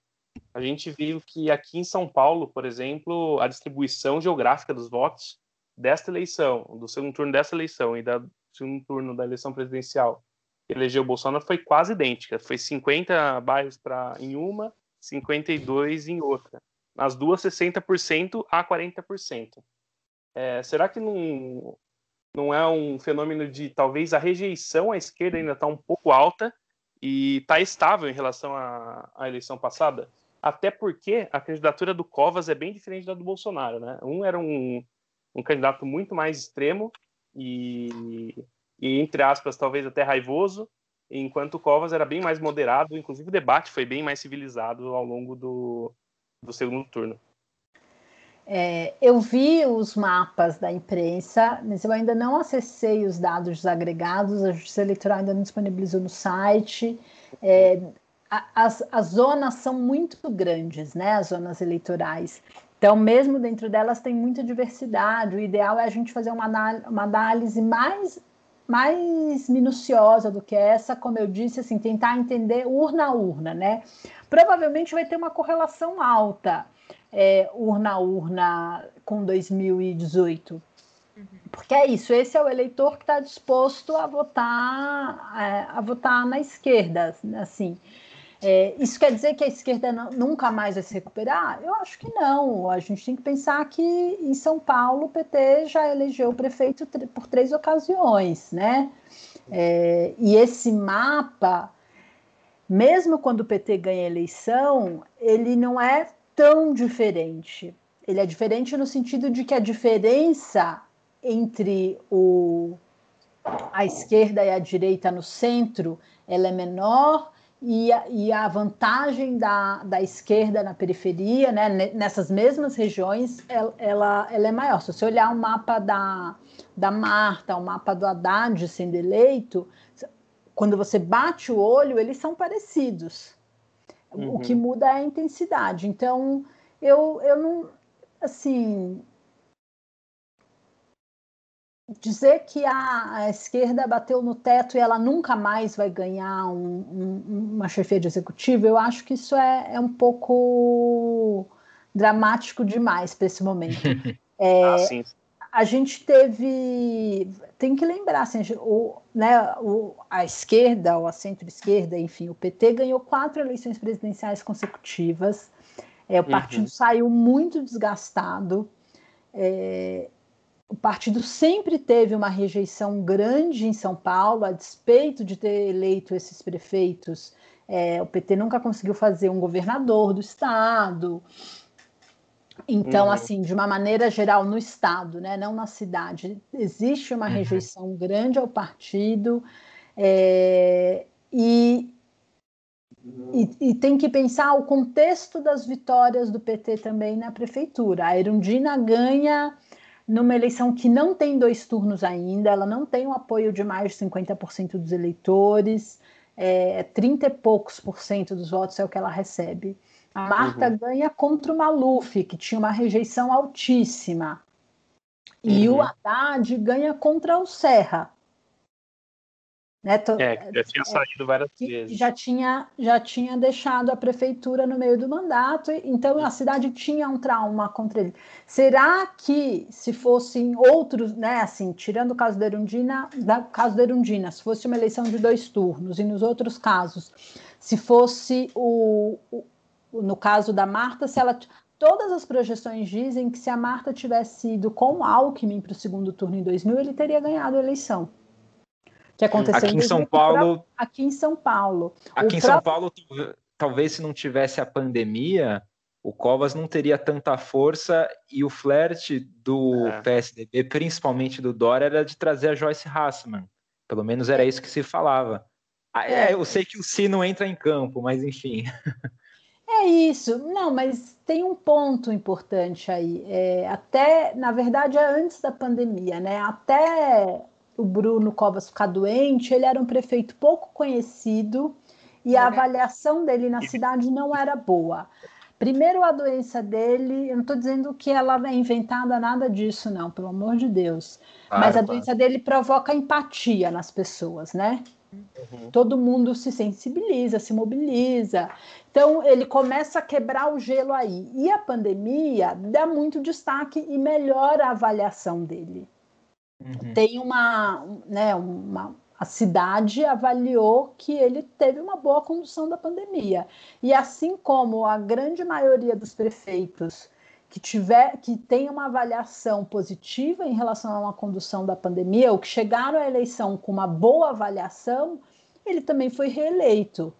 a gente viu que aqui em São Paulo, por exemplo, a distribuição geográfica dos votos desta eleição, do segundo turno dessa eleição e da segundo turno da eleição presidencial, que elegeu o Bolsonaro, foi quase idêntica. Foi 50 bairros pra, em uma, 52 em outra. Nas duas, 60% a 40%. É, será que não, não é um fenômeno de talvez a rejeição à esquerda ainda está um pouco alta e está estável em relação à, à, eleição passada? Até porque a candidatura do Covas é bem diferente da do Bolsonaro, né? Um era um, um candidato muito mais extremo e, e, entre aspas, talvez até raivoso, enquanto o Covas era bem mais moderado, inclusive o debate foi bem mais civilizado ao longo do, do segundo turno. É, eu vi os mapas da imprensa, mas eu ainda não acessei os dados agregados, a Justiça Eleitoral ainda não disponibilizou no site. É, as, as zonas são muito grandes, né? As zonas eleitorais. Então, mesmo dentro delas, tem muita diversidade. O ideal é a gente fazer uma, uma análise mais, mais minuciosa do que essa, como eu disse, assim, tentar entender urna a urna, né? Provavelmente vai ter uma correlação alta é, urna a urna com 2018. Uhum. Porque é isso, esse é o eleitor que está disposto a votar, é, a votar na esquerda, assim. É, isso quer dizer que a esquerda não, nunca mais vai se recuperar? Eu acho que não. A gente tem que pensar que em São Paulo o PT já elegeu o prefeito por três ocasiões, né? É, e esse mapa, mesmo quando o PT ganha a eleição, ele não é tão diferente. Ele é diferente no sentido de que a diferença entre o, a esquerda e a direita no centro ela é menor e a, e a vantagem da, da esquerda na periferia, né, nessas mesmas regiões, ela, ela, ela é maior. Se você olhar o mapa da, da Marta, o mapa do Haddad sendo eleito, quando você bate o olho, eles são parecidos. Uhum. O que muda é a intensidade. Então, eu, eu não. Assim. Dizer que a, a esquerda bateu no teto e ela nunca mais vai ganhar um, um, uma chefia de executivo, eu acho que isso é, é um pouco dramático demais para esse momento. *laughs* É, ah, sim a gente teve. Tem que lembrar, assim, o, né, o, a esquerda, ou a centro-esquerda, enfim, o PT ganhou quatro eleições presidenciais consecutivas. É, o uhum. partido uhum. saiu muito desgastado. É, o partido sempre teve uma rejeição grande em São Paulo, a despeito de ter eleito esses prefeitos. É, o PT nunca conseguiu fazer um governador do estado. Então, uhum. assim, de uma maneira geral, no Estado, né, não na cidade, existe uma uhum. rejeição grande ao partido é, e, e, e, tem que pensar o contexto das vitórias do PT também na prefeitura. A Erundina ganha numa eleição que não tem dois turnos ainda, ela não tem o apoio de mais de 50% dos eleitores, é, 30 e poucos por cento dos votos é o que ela recebe. A Marta uhum. ganha contra o Maluf, que tinha uma rejeição altíssima. E uhum. o Haddad ganha contra o Serra. Né? É, que já tinha é, saído várias vezes. Já tinha, já tinha deixado a prefeitura no meio do mandato, então a cidade tinha um trauma contra ele. Será que se fossem outros, né, assim, tirando o caso da Erundina, da, caso da Erundina, se fosse uma eleição de dois turnos, e nos outros casos, se fosse o, o no caso da Marta, se ela todas as projeções dizem que se a Marta tivesse ido com o Alckmin para o segundo turno em 2000, ele teria ganhado a eleição. Que aconteceu aqui em São Paulo. Aqui em São Paulo. Aqui o em São Paulo, talvez se não tivesse a pandemia, o Covas não teria tanta força e o flerte do é. PSDB, principalmente do Dória, era de trazer a Joyce Hassman. Pelo menos era isso que se falava. Ah, é, eu sei que o Sino entra em campo, mas enfim. *laughs* É isso. Não, mas tem um ponto importante aí. É, até, na verdade, é antes da pandemia, né? Até o Bruno Covas ficar doente, ele era um prefeito pouco conhecido e a uhum. avaliação dele na cidade não era boa. Primeiro, a doença dele, eu não estou dizendo que ela é inventada nada disso, não, pelo amor de Deus. Mas a doença dele provoca empatia nas pessoas, né? Uhum. Todo mundo se sensibiliza, se mobiliza. Então, ele começa a quebrar o gelo aí. E a pandemia dá muito destaque e melhora a avaliação dele. Uhum. Tem uma, né, uma, a cidade avaliou que ele teve uma boa condução da pandemia. E assim como a grande maioria dos prefeitos que tiver que tem uma avaliação positiva em relação a uma condução da pandemia, ou que chegaram à eleição com uma boa avaliação, ele também foi reeleito.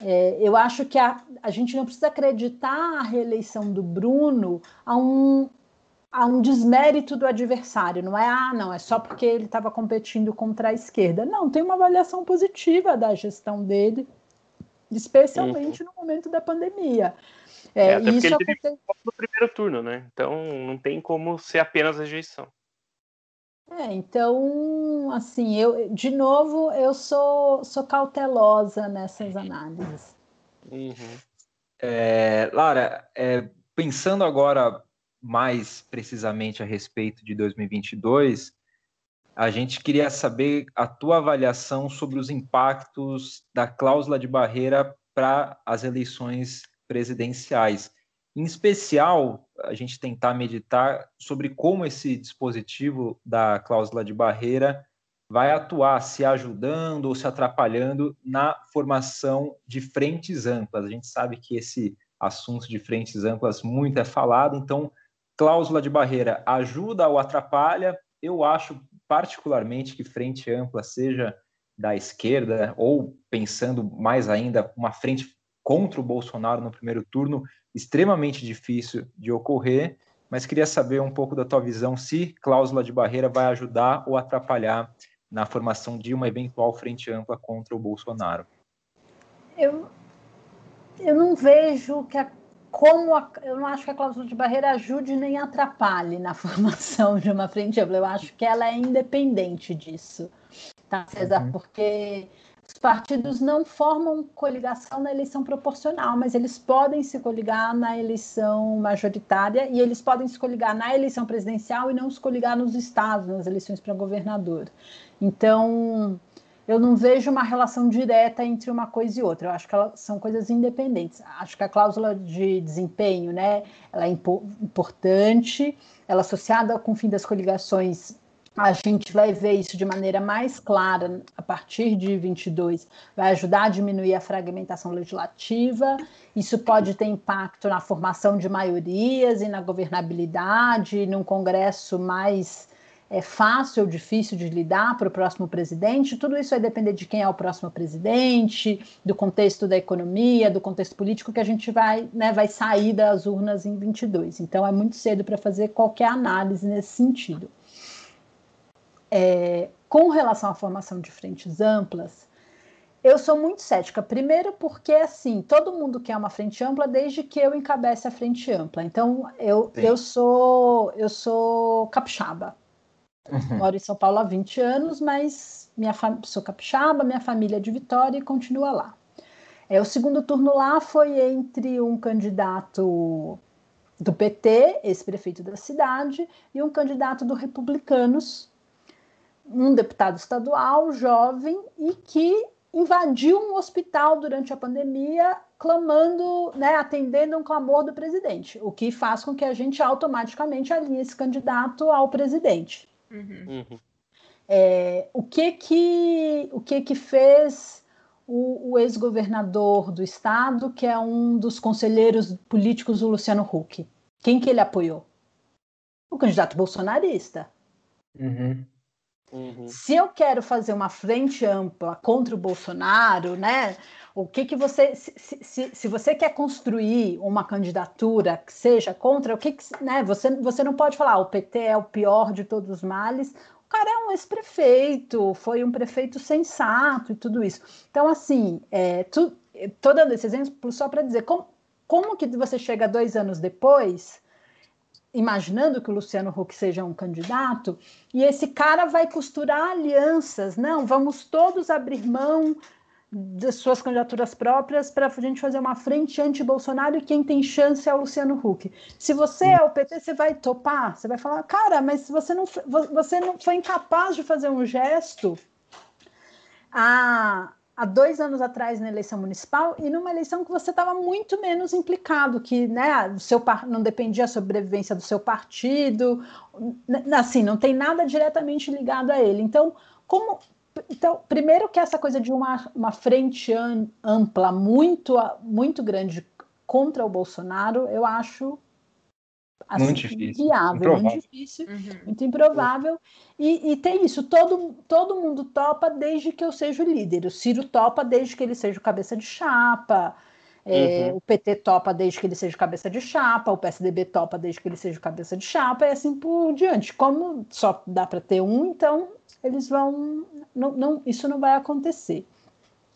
É, eu acho que a, a gente não precisa acreditar a reeleição do Bruno a um, a um desmérito do adversário. Não é, ah, não, é só porque ele estava competindo contra a esquerda. Não, tem uma avaliação positiva da gestão dele, especialmente uhum. no momento da pandemia. É, é até isso porque ele acontece... no primeiro turno, né? Então não tem como ser apenas rejeição. É, então, assim, eu de novo eu sou, sou cautelosa nessas análises. Uhum. É, Lara, é, pensando agora mais precisamente a respeito de 2022, a gente queria saber a tua avaliação sobre os impactos da cláusula de barreira para as eleições presidenciais. Em especial, a gente tentar meditar sobre como esse dispositivo da cláusula de barreira vai atuar, se ajudando ou se atrapalhando na formação de frentes amplas. A gente sabe que esse assunto de frentes amplas muito é falado, então cláusula de barreira ajuda ou atrapalha? Eu acho particularmente que frente ampla seja da esquerda ou pensando mais ainda uma frente contra o Bolsonaro no primeiro turno extremamente difícil de ocorrer, mas queria saber um pouco da tua visão se cláusula de barreira vai ajudar ou atrapalhar na formação de uma eventual frente ampla contra o Bolsonaro. Eu, eu não vejo que a como a, eu não acho que a cláusula de barreira ajude nem atrapalhe na *laughs* formação de uma frente ampla. Eu acho que ela é independente disso, tá, César? Uhum. Porque os partidos não formam coligação na eleição proporcional, mas eles podem se coligar na eleição majoritária e eles podem se coligar na eleição presidencial e não se coligar nos estados, nas eleições para governador. Então, eu não vejo uma relação direta entre uma coisa e outra. Eu acho que elas são coisas independentes. Acho que a cláusula de desempenho, né, ela é importante, ela é associada com o fim das coligações. A gente vai ver isso de maneira mais clara a partir de 22, vai ajudar a diminuir a fragmentação legislativa. Isso pode ter impacto na formação de maiorias e na governabilidade, num Congresso mais é fácil ou difícil de lidar para o próximo presidente, tudo isso vai depender de quem é o próximo presidente, do contexto da economia, do contexto político que a gente vai, né, vai sair das urnas em 22. Então é muito cedo para fazer qualquer análise nesse sentido. É, com relação à formação de frentes amplas, eu sou muito cética. Primeiro, porque assim, todo mundo quer uma frente ampla desde que eu encabece a frente ampla. Então, eu, eu sou eu sou capixaba. Uhum. Moro em São Paulo há 20 anos, mas minha sou capixaba, minha família é de Vitória e continua lá. É, o segundo turno lá foi entre um candidato do PT, ex-prefeito da cidade, e um candidato do Republicanos, um deputado estadual jovem e que invadiu um hospital durante a pandemia, clamando, né, atendendo um clamor do presidente, o que faz com que a gente automaticamente alinhe esse candidato ao presidente. Uhum. Uhum. É, o que que o que que fez o, o ex-governador do estado, que é um dos conselheiros políticos do Luciano Huck? Quem que ele apoiou? O candidato bolsonarista. Uhum. Uhum. Se eu quero fazer uma frente ampla contra o Bolsonaro, né? O que que você, se, se, se você quer construir uma candidatura que seja contra, o que, que né? Você, você não pode falar, ah, o PT é o pior de todos os males. O cara é um ex-prefeito, foi um prefeito sensato e tudo isso. Então, assim, é, dando esse exemplo só para dizer como, como que você chega dois anos depois imaginando que o Luciano Huck seja um candidato, e esse cara vai costurar alianças. Não, vamos todos abrir mão das suas candidaturas próprias para a gente fazer uma frente anti-Bolsonaro e quem tem chance é o Luciano Huck. Se você é o PT, você vai topar, você vai falar, cara, mas você não, você não foi incapaz de fazer um gesto há, há dois anos atrás na eleição municipal e numa eleição que você estava muito menos implicado, que né, seu não dependia da sobrevivência do seu partido, assim, não tem nada diretamente ligado a ele. Então, como então, primeiro que essa coisa de uma, uma frente ampla muito, muito grande contra o Bolsonaro, eu acho assim, muito difícil. viável, improvável. muito difícil, uhum. muito improvável. E, e, tem isso, todo, todo mundo topa desde que eu seja o líder. O Ciro topa desde que ele seja o cabeça de chapa. É, uhum. O PT topa desde que ele seja cabeça de chapa, o PSDB topa desde que ele seja cabeça de chapa, e assim por diante. Como só dá para ter um, então eles vão. Não, não, isso não vai acontecer.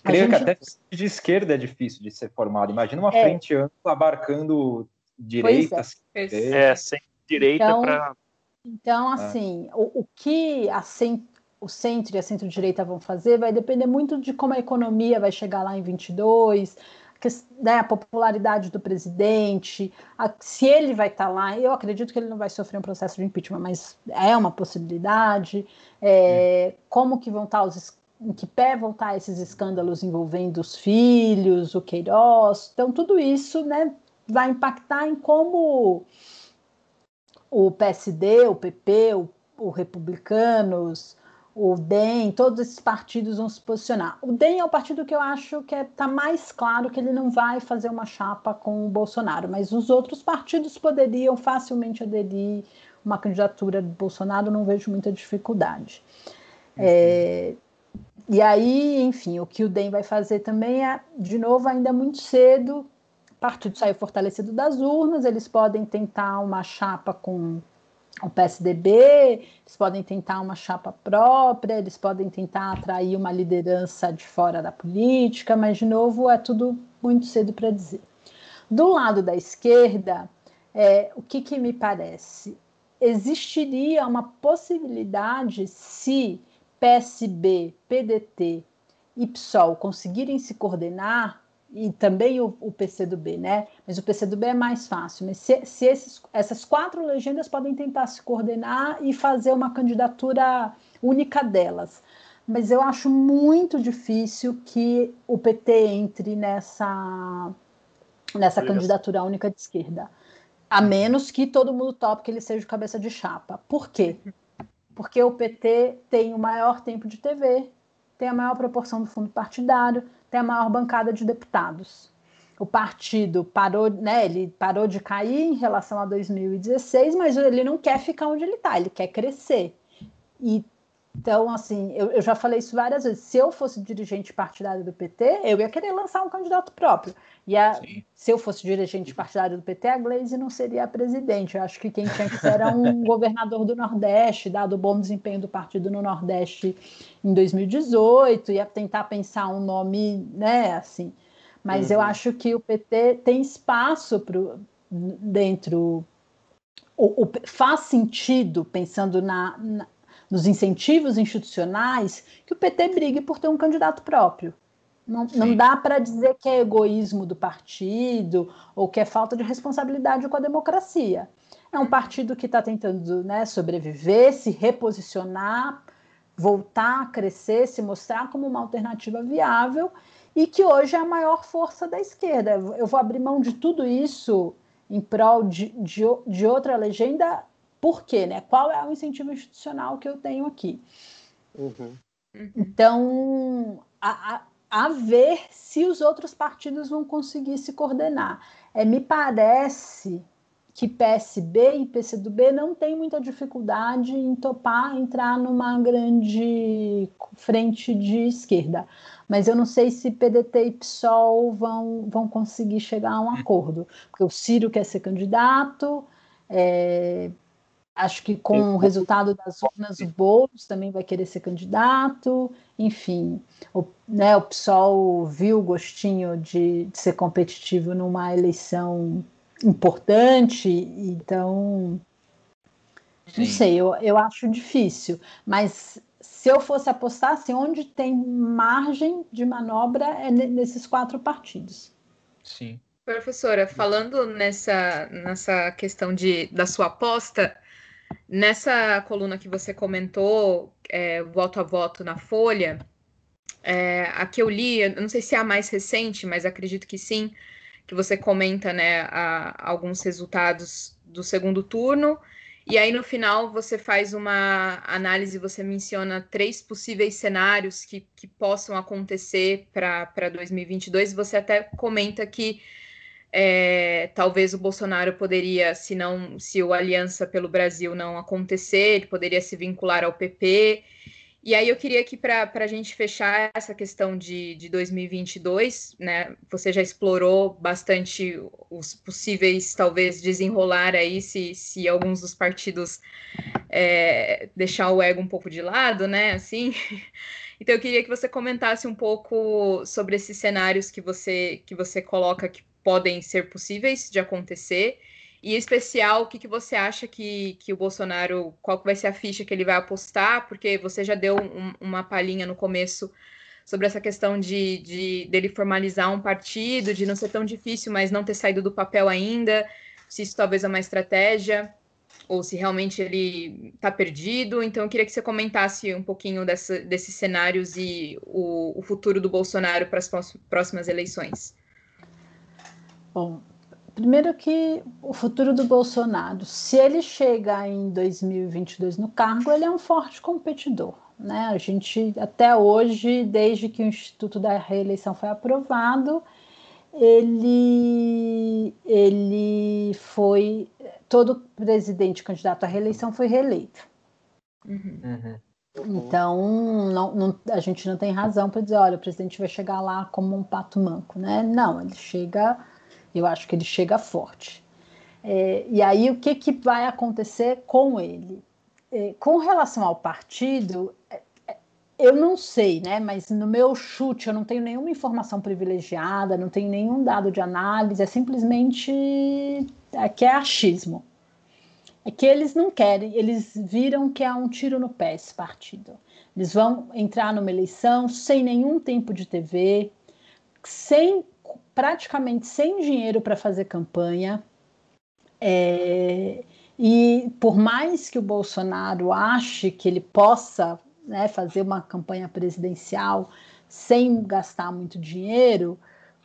Creio gente... que até de esquerda é difícil de ser formado. Imagina uma é. frente ampla abarcando direita. É. é, sem direita então, para. Então, é. assim, é. o, o que a cent... o centro e a centro-direita vão fazer vai depender muito de como a economia vai chegar lá em 22, que, né, a popularidade do presidente, a, se ele vai estar tá lá. Eu acredito que ele não vai sofrer um processo de impeachment, mas é uma possibilidade. É, como que vão estar tá os em que pé vão estar tá esses escândalos envolvendo os filhos, o Queiroz. Então, tudo isso né, vai impactar em como o PSD, o PP, o, o Republicanos, o DEM, todos esses partidos vão se posicionar. O DEM é o partido que eu acho que está é, tá mais claro que ele não vai fazer uma chapa com o Bolsonaro, mas os outros partidos poderiam facilmente aderir uma candidatura do Bolsonaro, não vejo muita dificuldade. Uhum. É, e aí, enfim, o que o DEM vai fazer também é, de novo, ainda muito cedo, partido saiu fortalecido das urnas, eles podem tentar uma chapa com o PSDB, eles podem tentar uma chapa própria, eles podem tentar atrair uma liderança de fora da política, mas, de novo, é tudo muito cedo para dizer. Do lado da esquerda, é, o que, que me parece? Existiria uma possibilidade se PSB, PDT e PSOL conseguirem se coordenar e também o, o PCdoB, né? Mas o PCdoB é mais fácil. Mas se, se esses, essas quatro legendas podem tentar se coordenar e fazer uma candidatura única delas. Mas eu acho muito difícil que o PT entre nessa, nessa candidatura única de esquerda. A menos que todo mundo tope que ele seja cabeça de chapa. Por quê? Porque o PT tem o maior tempo de TV, tem a maior proporção do fundo partidário, tem a maior bancada de deputados. O partido parou, né, ele parou de cair em relação a 2016, mas ele não quer ficar onde ele está, ele quer crescer. E então, assim, eu, eu, já falei isso várias vezes. Se eu fosse dirigente partidário do PT, eu ia querer lançar um candidato próprio. E a, se eu fosse dirigente partidário do PT, a Glaze não seria a presidente. Eu acho que quem tinha que ser era um *laughs* governador do Nordeste, dado o bom desempenho do partido no Nordeste em 2018, ia tentar pensar um nome, né, assim. Mas uhum. eu acho que o PT tem espaço pro, dentro. O, o, faz sentido, pensando na, na nos incentivos institucionais, que o PT brigue por ter um candidato próprio. Não, não dá para dizer que é egoísmo do partido ou que é falta de responsabilidade com a democracia. É um partido que está tentando né, sobreviver, se reposicionar, voltar a crescer, se mostrar como uma alternativa viável e que hoje é a maior força da esquerda. Eu vou abrir mão de tudo isso em prol de, de, de outra legenda por quê, né? Qual é o incentivo institucional que eu tenho aqui? Uhum. Então, a, a, a, ver se os outros partidos vão conseguir se coordenar. É, me parece que PSB e PCdoB não têm muita dificuldade em topar entrar numa grande frente de esquerda. Mas eu não sei se PDT e PSOL vão, vão conseguir chegar a um acordo. Porque o Ciro quer ser candidato, é, Acho que com o resultado das urnas, o Boulos também vai querer ser candidato. Enfim, o, né, o PSOL viu o gostinho de, de ser competitivo numa eleição importante, então. Sim. Não sei, eu, eu acho difícil, mas se eu fosse apostar, assim, onde tem margem de manobra é nesses quatro partidos. Sim. Professora, falando nessa, nessa questão de, da sua aposta, Nessa coluna que você comentou, é, voto a voto na Folha, É, a que eu li, eu não sei se é a mais recente, mas acredito que sim, que você comenta né, a, alguns resultados do segundo turno, e aí no final você faz uma análise, você menciona três possíveis cenários que, que possam acontecer para 2022, você até comenta que é, talvez o Bolsonaro poderia, se não, se o Aliança pelo Brasil não acontecer, ele poderia se vincular ao PP. E aí eu queria que para a gente fechar essa questão de, de 2022, né? Você já explorou bastante os possíveis, talvez, desenrolar aí se, se alguns dos partidos é, deixar o ego um pouco de lado, né? Assim. *laughs* Então eu queria que você comentasse um pouco sobre esses cenários que você que você coloca que podem ser possíveis de acontecer e em especial, o que, que você acha que, que o Bolsonaro, qual que vai ser a ficha que ele vai apostar? Porque você já deu um, uma palhinha no começo sobre essa questão de, de dele formalizar um partido, de não ser tão difícil, mas não ter saído do papel ainda, se isso talvez é uma estratégia, ou se realmente ele está perdido. Então, eu queria que você comentasse um pouquinho dessa, desses cenários e o, o futuro do Bolsonaro para as próximas eleições. Bom, Primeiro que o futuro do Bolsonaro, se ele chega em 2022 no cargo, ele é um forte competidor. Né? A gente, até hoje, desde que o Instituto da Reeleição foi aprovado, ele, ele foi. Todo presidente candidato à reeleição foi reeleito. Uhum. uhum. Então, não, não, a gente não tem razão para dizer, olha, o presidente vai chegar lá como um pato manco, né? Não, ele chega eu acho que ele chega forte. É, e aí, o que, que vai acontecer com ele? É, com relação ao partido, é, é, eu não sei, né? Mas no meu chute, eu não tenho nenhuma informação privilegiada, não tenho nenhum dado de análise, é simplesmente é que é achismo. É que eles não querem, eles viram que é um tiro no pé esse partido. Eles vão entrar numa eleição sem nenhum tempo de TV, sem praticamente sem dinheiro para fazer campanha. É, e por mais que o Bolsonaro ache que ele possa né, fazer uma campanha presidencial sem gastar muito dinheiro,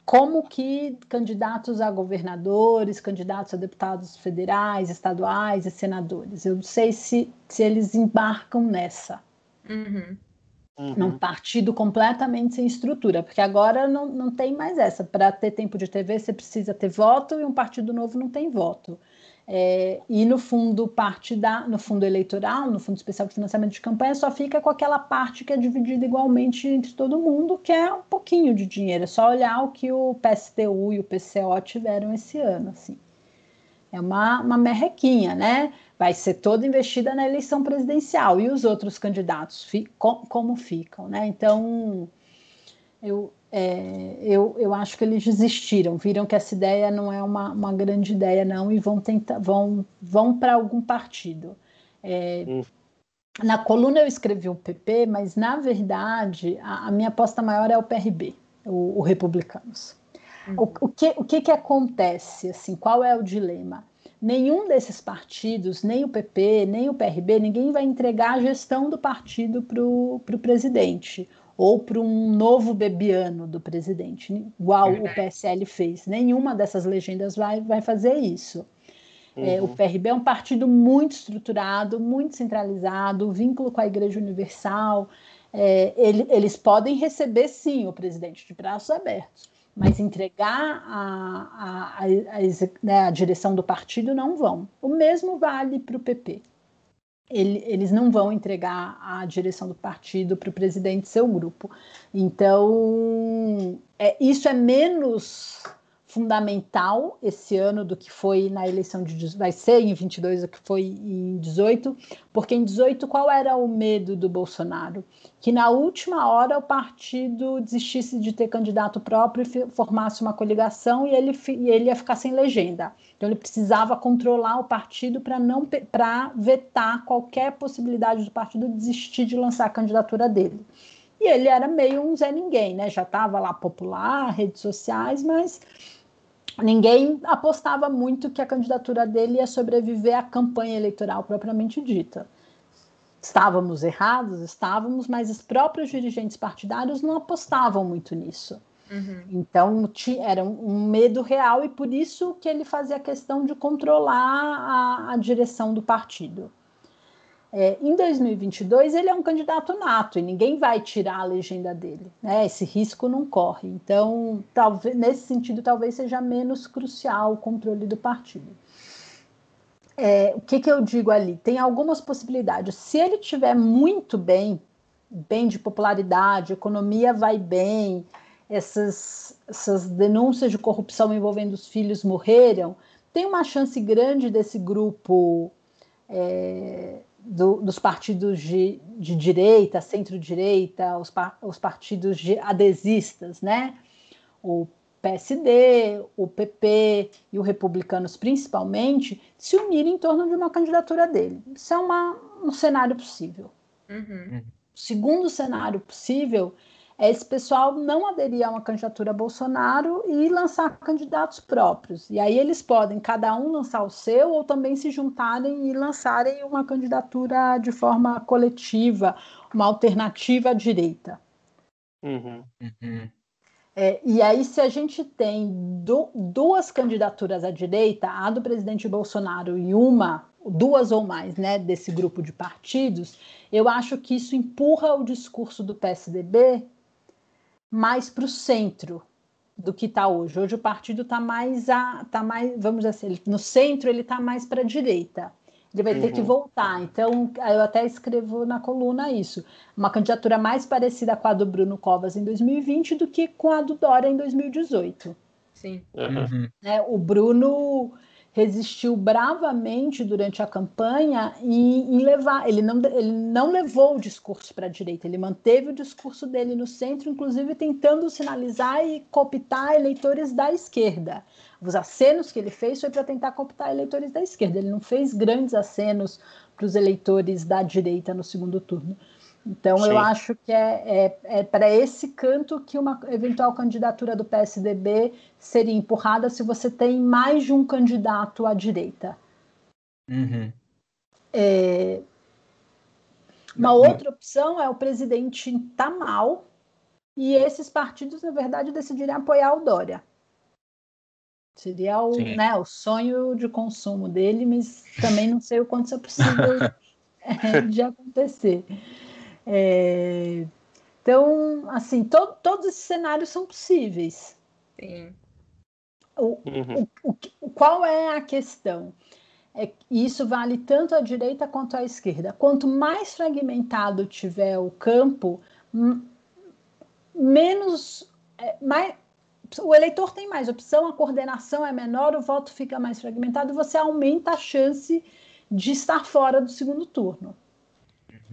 como que candidatos a governadores, candidatos a deputados federais, estaduais e senadores, eu não sei se, se eles embarcam nessa. Uhum. Uhum. Num partido completamente sem estrutura, porque agora não, não tem mais essa. Para ter tempo de TV, você precisa ter voto e um partido novo não tem voto. É, e no fundo parte da, no fundo eleitoral, no fundo especial de financiamento de campanha, só fica com aquela parte que é dividida igualmente entre todo mundo, que é um pouquinho de dinheiro. É só olhar o que o PSTU e o PCO tiveram esse ano, assim. É uma, uma merrequinha, né? vai ser toda investida na eleição presidencial e os outros candidatos fi, com, como ficam, né? Então eu, é, eu, eu acho que eles desistiram, viram que essa ideia não é uma, uma grande ideia não e vão tentar vão vão para algum partido. É, hum. Na coluna eu escrevi o PP, mas na verdade a, a minha aposta maior é o PRB, o, o Republicanos. O, o, que, o que, que acontece? Assim, qual é o dilema? nenhum desses partidos, nem o PP, nem o PRB, ninguém vai entregar a gestão do partido para o presidente ou para um novo bebiano do presidente, igual o PSL fez. Nenhuma dessas legendas vai, vai fazer isso. Uhum. É, o uhum. PRB é um partido muito estruturado, muito centralizado, vínculo com a Igreja Universal. É, ele, eles podem receber, sim, o presidente de braços abertos mas entregar a, a, a, né, a, direção do partido não vão. O mesmo vale para o PP. Ele, eles não vão entregar a direção do partido para o presidente seu grupo. Então, é, isso é menos fundamental esse ano do que foi na eleição de vai ser em 22 do que foi em 18, porque em 18 qual era o medo do Bolsonaro? Que na última hora o partido desistisse de ter candidato próprio e formasse uma coligação e ele, e ele ia ficar sem legenda. Então ele precisava controlar o partido para não para vetar qualquer possibilidade do partido desistir de lançar a candidatura dele. E ele era meio um Zé Ninguém, né? Já estava lá popular, redes sociais, mas ninguém apostava muito que a candidatura dele ia sobreviver à campanha eleitoral propriamente dita. estávamos errados, estávamos, mas os próprios dirigentes partidários não apostavam muito nisso. Uhum. Então era um medo real e por isso que ele fazia questão de controlar a, a direção do partido. É, em 2022 ele é um candidato nato e ninguém vai tirar a legenda dele, né? Esse risco não corre. Então, talvez nesse sentido, talvez seja menos crucial o controle do partido. É, o que, que eu digo ali? Tem algumas possibilidades. Se ele tiver muito bem, bem de popularidade, economia vai bem, essas, essas denúncias de corrupção envolvendo os filhos morreram, tem uma chance grande desse grupo é, do, dos partidos de, de direita, centro-direita, os, par, os partidos de adesistas, né? O PSD, o PP e os republicanos principalmente se unirem em torno de uma candidatura dele. Isso é uma, um cenário possível. Uhum. O segundo cenário possível esse pessoal não aderir a uma candidatura a Bolsonaro e lançar candidatos próprios. E aí eles podem, cada um, lançar o seu ou também se juntarem e lançarem uma candidatura de forma coletiva, uma alternativa à direita. Uhum. Uhum. É, e aí, se a gente tem do, duas candidaturas à direita, a do presidente Bolsonaro e uma, duas ou mais, né, desse grupo de partidos, eu acho que isso empurra o discurso do PSDB mais para o centro do que está hoje. Hoje o partido está mais, a, tá mais, vamos dizer assim, no centro ele está mais para a direita. Ele vai uhum. ter que uhum. voltar. Então, eu até escrevo na coluna isso. Uma candidatura mais parecida com a do Bruno Covas em 2020 do que com a do Dória em 2018. Sim. Uhum. É, o Bruno resistiu bravamente durante a campanha em, em levar. Ele não, ele não levou o discurso para a direita, ele manteve o discurso dele no centro, inclusive tentando sinalizar e cooptar eleitores da esquerda. Os acenos que ele fez foi para tentar cooptar eleitores da esquerda. Ele não fez grandes acenos para os eleitores da direita no segundo turno. Então, Sim. eu acho que é, é, é para esse canto que uma eventual candidatura do PSDB seria empurrada se você tem mais de um candidato à direita. Uhum. É, uma outra opção é o presidente estar tá mal e esses partidos, na verdade, decidirem apoiar o Dória. Seria o, né, o sonho de consumo dele, mas também não sei o quanto isso é possível *laughs* *laughs* de acontecer. É, então, assim, to, todos esses cenários são possíveis. Sim. O, uhum. o, o, qual é a questão? É, isso vale tanto à direita quanto à esquerda. Quanto mais fragmentado tiver o campo, menos. É, mais, o eleitor tem mais opção, a coordenação é menor, o voto fica mais fragmentado, você aumenta a chance de estar fora do segundo turno.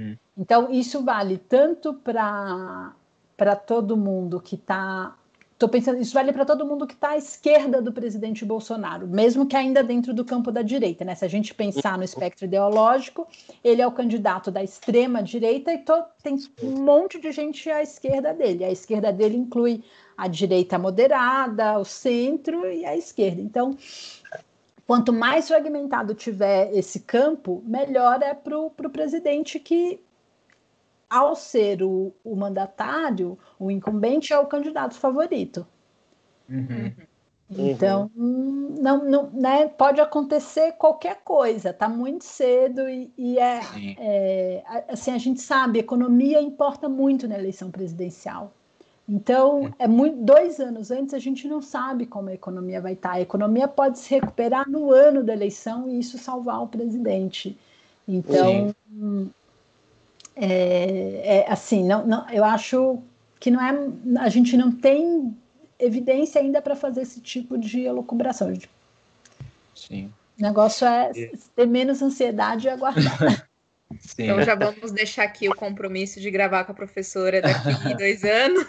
Uhum. Então, isso vale tanto para todo mundo que está. Estou pensando, isso vale para todo mundo que está à esquerda do presidente Bolsonaro, mesmo que ainda dentro do campo da direita. Né? Se a gente pensar no espectro ideológico, ele é o candidato da extrema direita e to, tem um monte de gente à esquerda dele. A esquerda dele inclui a direita moderada, o centro e a esquerda. Então, quanto mais fragmentado tiver esse campo, melhor é para o presidente que ao ser o, o mandatário, o incumbente é o candidato favorito. Uhum. Então, não, não, né, pode acontecer qualquer coisa, tá muito cedo e, e é, é, assim, a gente sabe, economia importa muito na eleição presidencial. Então, é muito, dois anos antes a gente não sabe como a economia vai estar. Tá. A economia pode se recuperar no ano da eleição e isso salvar o presidente. Então, é, é assim, não, não, eu acho que não é, a gente não tem evidência ainda para fazer esse tipo de elucubração. Sim. O negócio é ter menos ansiedade e aguardar. *laughs* Sim. Então já vamos deixar aqui o compromisso de gravar com a professora daqui *laughs* dois anos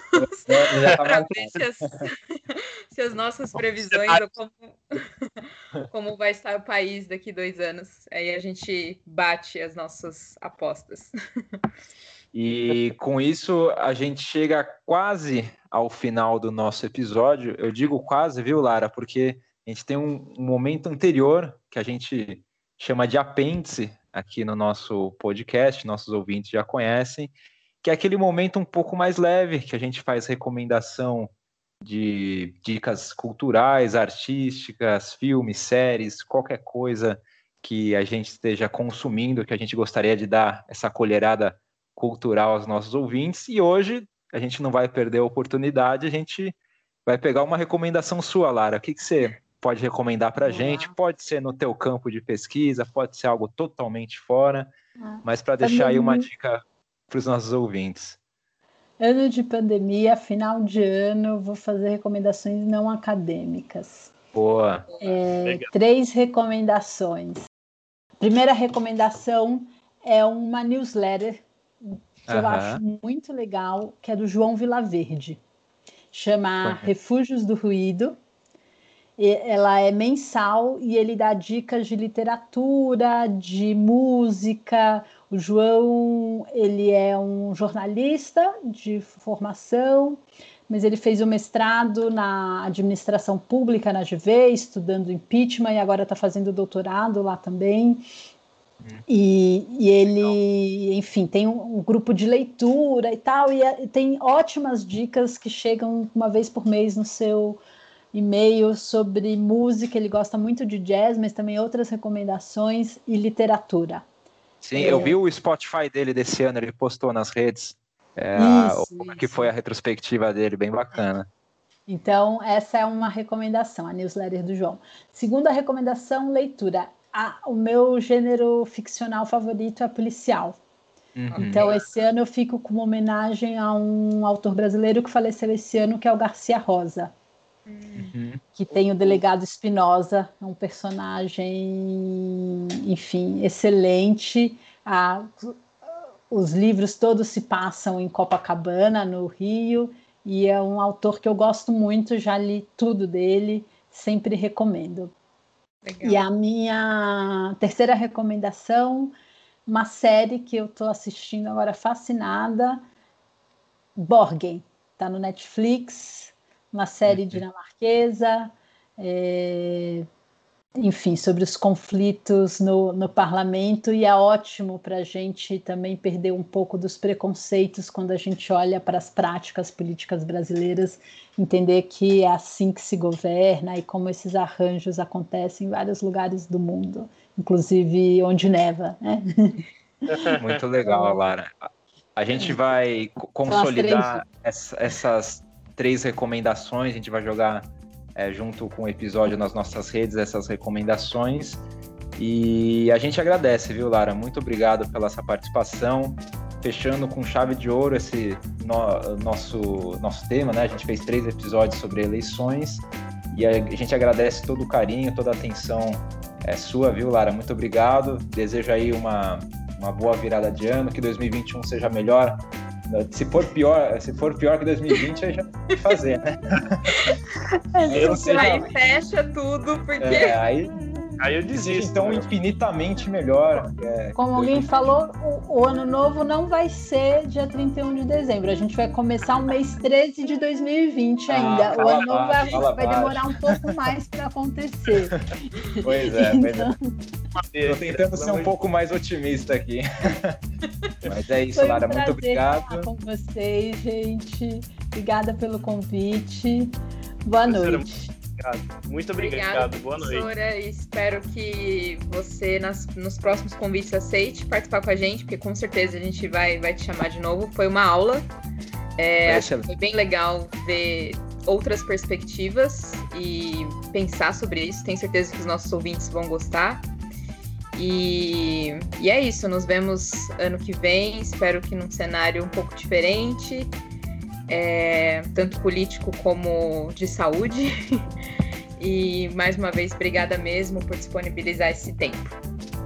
para ver se as, *laughs* se as, nossas previsões como, *laughs* como vai estar o país daqui dois anos. Aí a gente bate as nossas apostas. E com isso a gente chega quase ao final do nosso episódio. Eu digo quase, viu, Lara? Porque a gente tem um, um momento anterior que a gente chama de apêndice aqui no nosso podcast, nossos ouvintes já conhecem, que é aquele momento um pouco mais leve, que a gente faz recomendação de dicas culturais, artísticas, filmes, séries, qualquer coisa que a gente esteja consumindo, que a gente gostaria de dar essa colherada cultural aos nossos ouvintes. E hoje a gente não vai perder a oportunidade, a gente vai pegar uma recomendação sua, Lara. O que, que você pode recomendar para a gente? Pode ser no teu campo de pesquisa, pode ser algo totalmente fora, ah, mas para deixar aí uma dica para os nossos ouvintes. Ano de pandemia, final de ano, vou fazer recomendações não acadêmicas. Boa. É, três recomendações. Primeira recomendação é uma newsletter que uhum. eu acho muito legal, que é do João Vilaverde. Chama uhum. Refúgios do Ruído. Ela é mensal e ele dá dicas de literatura, de música. O João, ele é um jornalista de formação, mas ele fez o um mestrado na administração pública na GV, estudando impeachment e agora está fazendo doutorado lá também. E, e, ele, enfim, tem um, um, grupo de leitura e tal, e, é, e, tem ótimas dicas que chegam uma vez por mês no seu e-mail sobre música. Ele gosta muito de jazz, mas também outras recomendações e literatura. Sim, é, eu vi o Spotify dele desse ano, ele postou nas redes. É, isso, a, que foi a retrospectiva dele, bem bacana. Então, essa é uma recomendação, a newsletter do João. Segunda recomendação, leitura o meu gênero ficcional favorito é policial. Uhum. Então, esse ano eu fico com uma homenagem a um autor brasileiro que faleceu esse ano, que é o Garcia Rosa. Uhum. Que tem o delegado Espinosa, é um personagem, enfim, excelente. Ah, os livros todos se passam em Copacabana, no Rio, e é um autor que eu gosto muito, já li tudo dele, sempre recomendo. Legal. E a minha terceira recomendação, uma série que eu estou assistindo agora fascinada, Borgen, está no Netflix, uma série uhum. dinamarquesa. É, enfim, sobre os conflitos no, no parlamento, e é ótimo para a gente também perder um pouco dos preconceitos quando a gente olha para as práticas políticas brasileiras, entender que é assim que se governa e como esses arranjos acontecem em vários lugares do mundo, inclusive onde neva. Né? Muito legal, Lara. A gente vai consolidar essas três recomendações, a gente vai jogar é, junto com o episódio nas nossas redes, essas recomendações. E a gente agradece, viu, Lara? Muito obrigado pela essa participação. Fechando com chave de ouro esse no, nosso, nosso tema, né? A gente fez três episódios sobre eleições e a, gente agradece todo o carinho, toda a atenção é, sua, viu, Lara? Muito obrigado. Desejo aí uma, uma boa virada de ano, que 2021 seja melhor se for pior, se for pior que 2020, aí já tem que fazer, né? *laughs* aí, aí fecha tudo, porque. É, aí Aí eu desisto. Então, né? infinitamente melhor. É, Como alguém falou, o, o, ano novo não vai ser dia 31 de dezembro. A gente vai começar o mês 13 de 2020 ah, ainda. o ano novo vai, vai demorar um pouco mais para acontecer. *laughs* Pois é, então... Estou tentando ser um pouco mais otimista aqui. *laughs* Mas é isso, Foi Lara. Um muito obrigado. Estar com vocês, gente. Obrigada pelo convite. Boa noite obrigado. Muito obrigado. Obrigada, Boa noite. Professora. Espero que você, nas, nos próximos convites, aceite participar com a gente, porque com certeza a gente vai, vai te chamar de novo. Foi uma aula. É, acho que foi bem legal ver outras perspectivas e pensar sobre isso. Tenho certeza que os nossos ouvintes vão gostar. E, e é isso, nos vemos ano que vem. Espero que num cenário um pouco diferente é, tanto político como de saúde. *laughs* e mais uma vez, obrigada mesmo por disponibilizar esse tempo.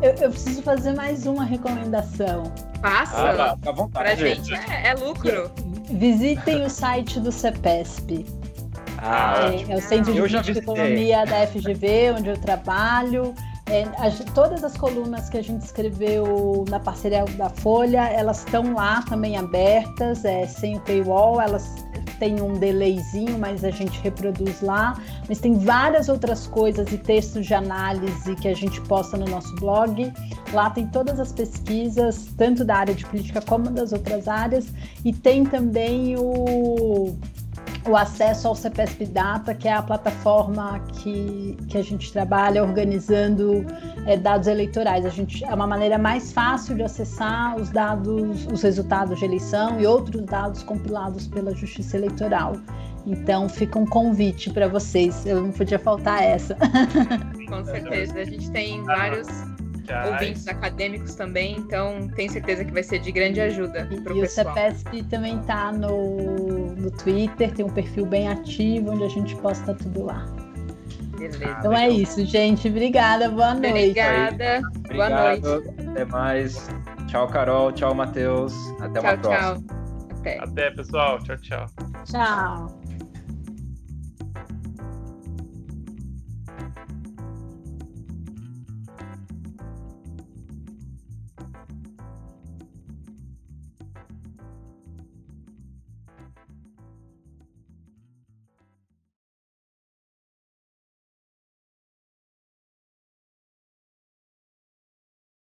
Eu, eu preciso fazer mais uma recomendação. Faça, ah, tá, vontade, pra gente. É, é lucro. Visitem o site do CEPESP. Ah, é, é, o Centro de Economia da FGV, onde eu trabalho. É, a, todas as colunas que a gente escreveu na parceria da Folha, elas estão lá também abertas, é, sem o paywall, elas tem um delayzinho, mas a gente reproduz lá. Mas tem várias outras coisas e textos de análise que a gente posta no nosso blog. Lá tem todas as pesquisas, tanto da área de política como das outras áreas, e tem também o o acesso ao CPSP Data, que é a plataforma que, que a gente trabalha organizando é, dados eleitorais. A gente, é uma maneira mais fácil de acessar os dados, os resultados de eleição e outros dados compilados pela Justiça Eleitoral. Então fica um convite para vocês. Eu não podia faltar essa. Com certeza. A gente tem vários ouvintes acadêmicos também, então tenho certeza que vai ser de grande ajuda para o pessoal. E o CEPESP também está no, no Twitter, tem um perfil bem ativo onde a gente posta tudo lá. Beleza. Então é isso, gente. Obrigada, boa noite. Obrigada, boa noite. Até mais. Tchau, Carol. Tchau, Matheus. Até tchau, uma próxima. Tchau. Até. Até, pessoal. Tchau, tchau. Tchau.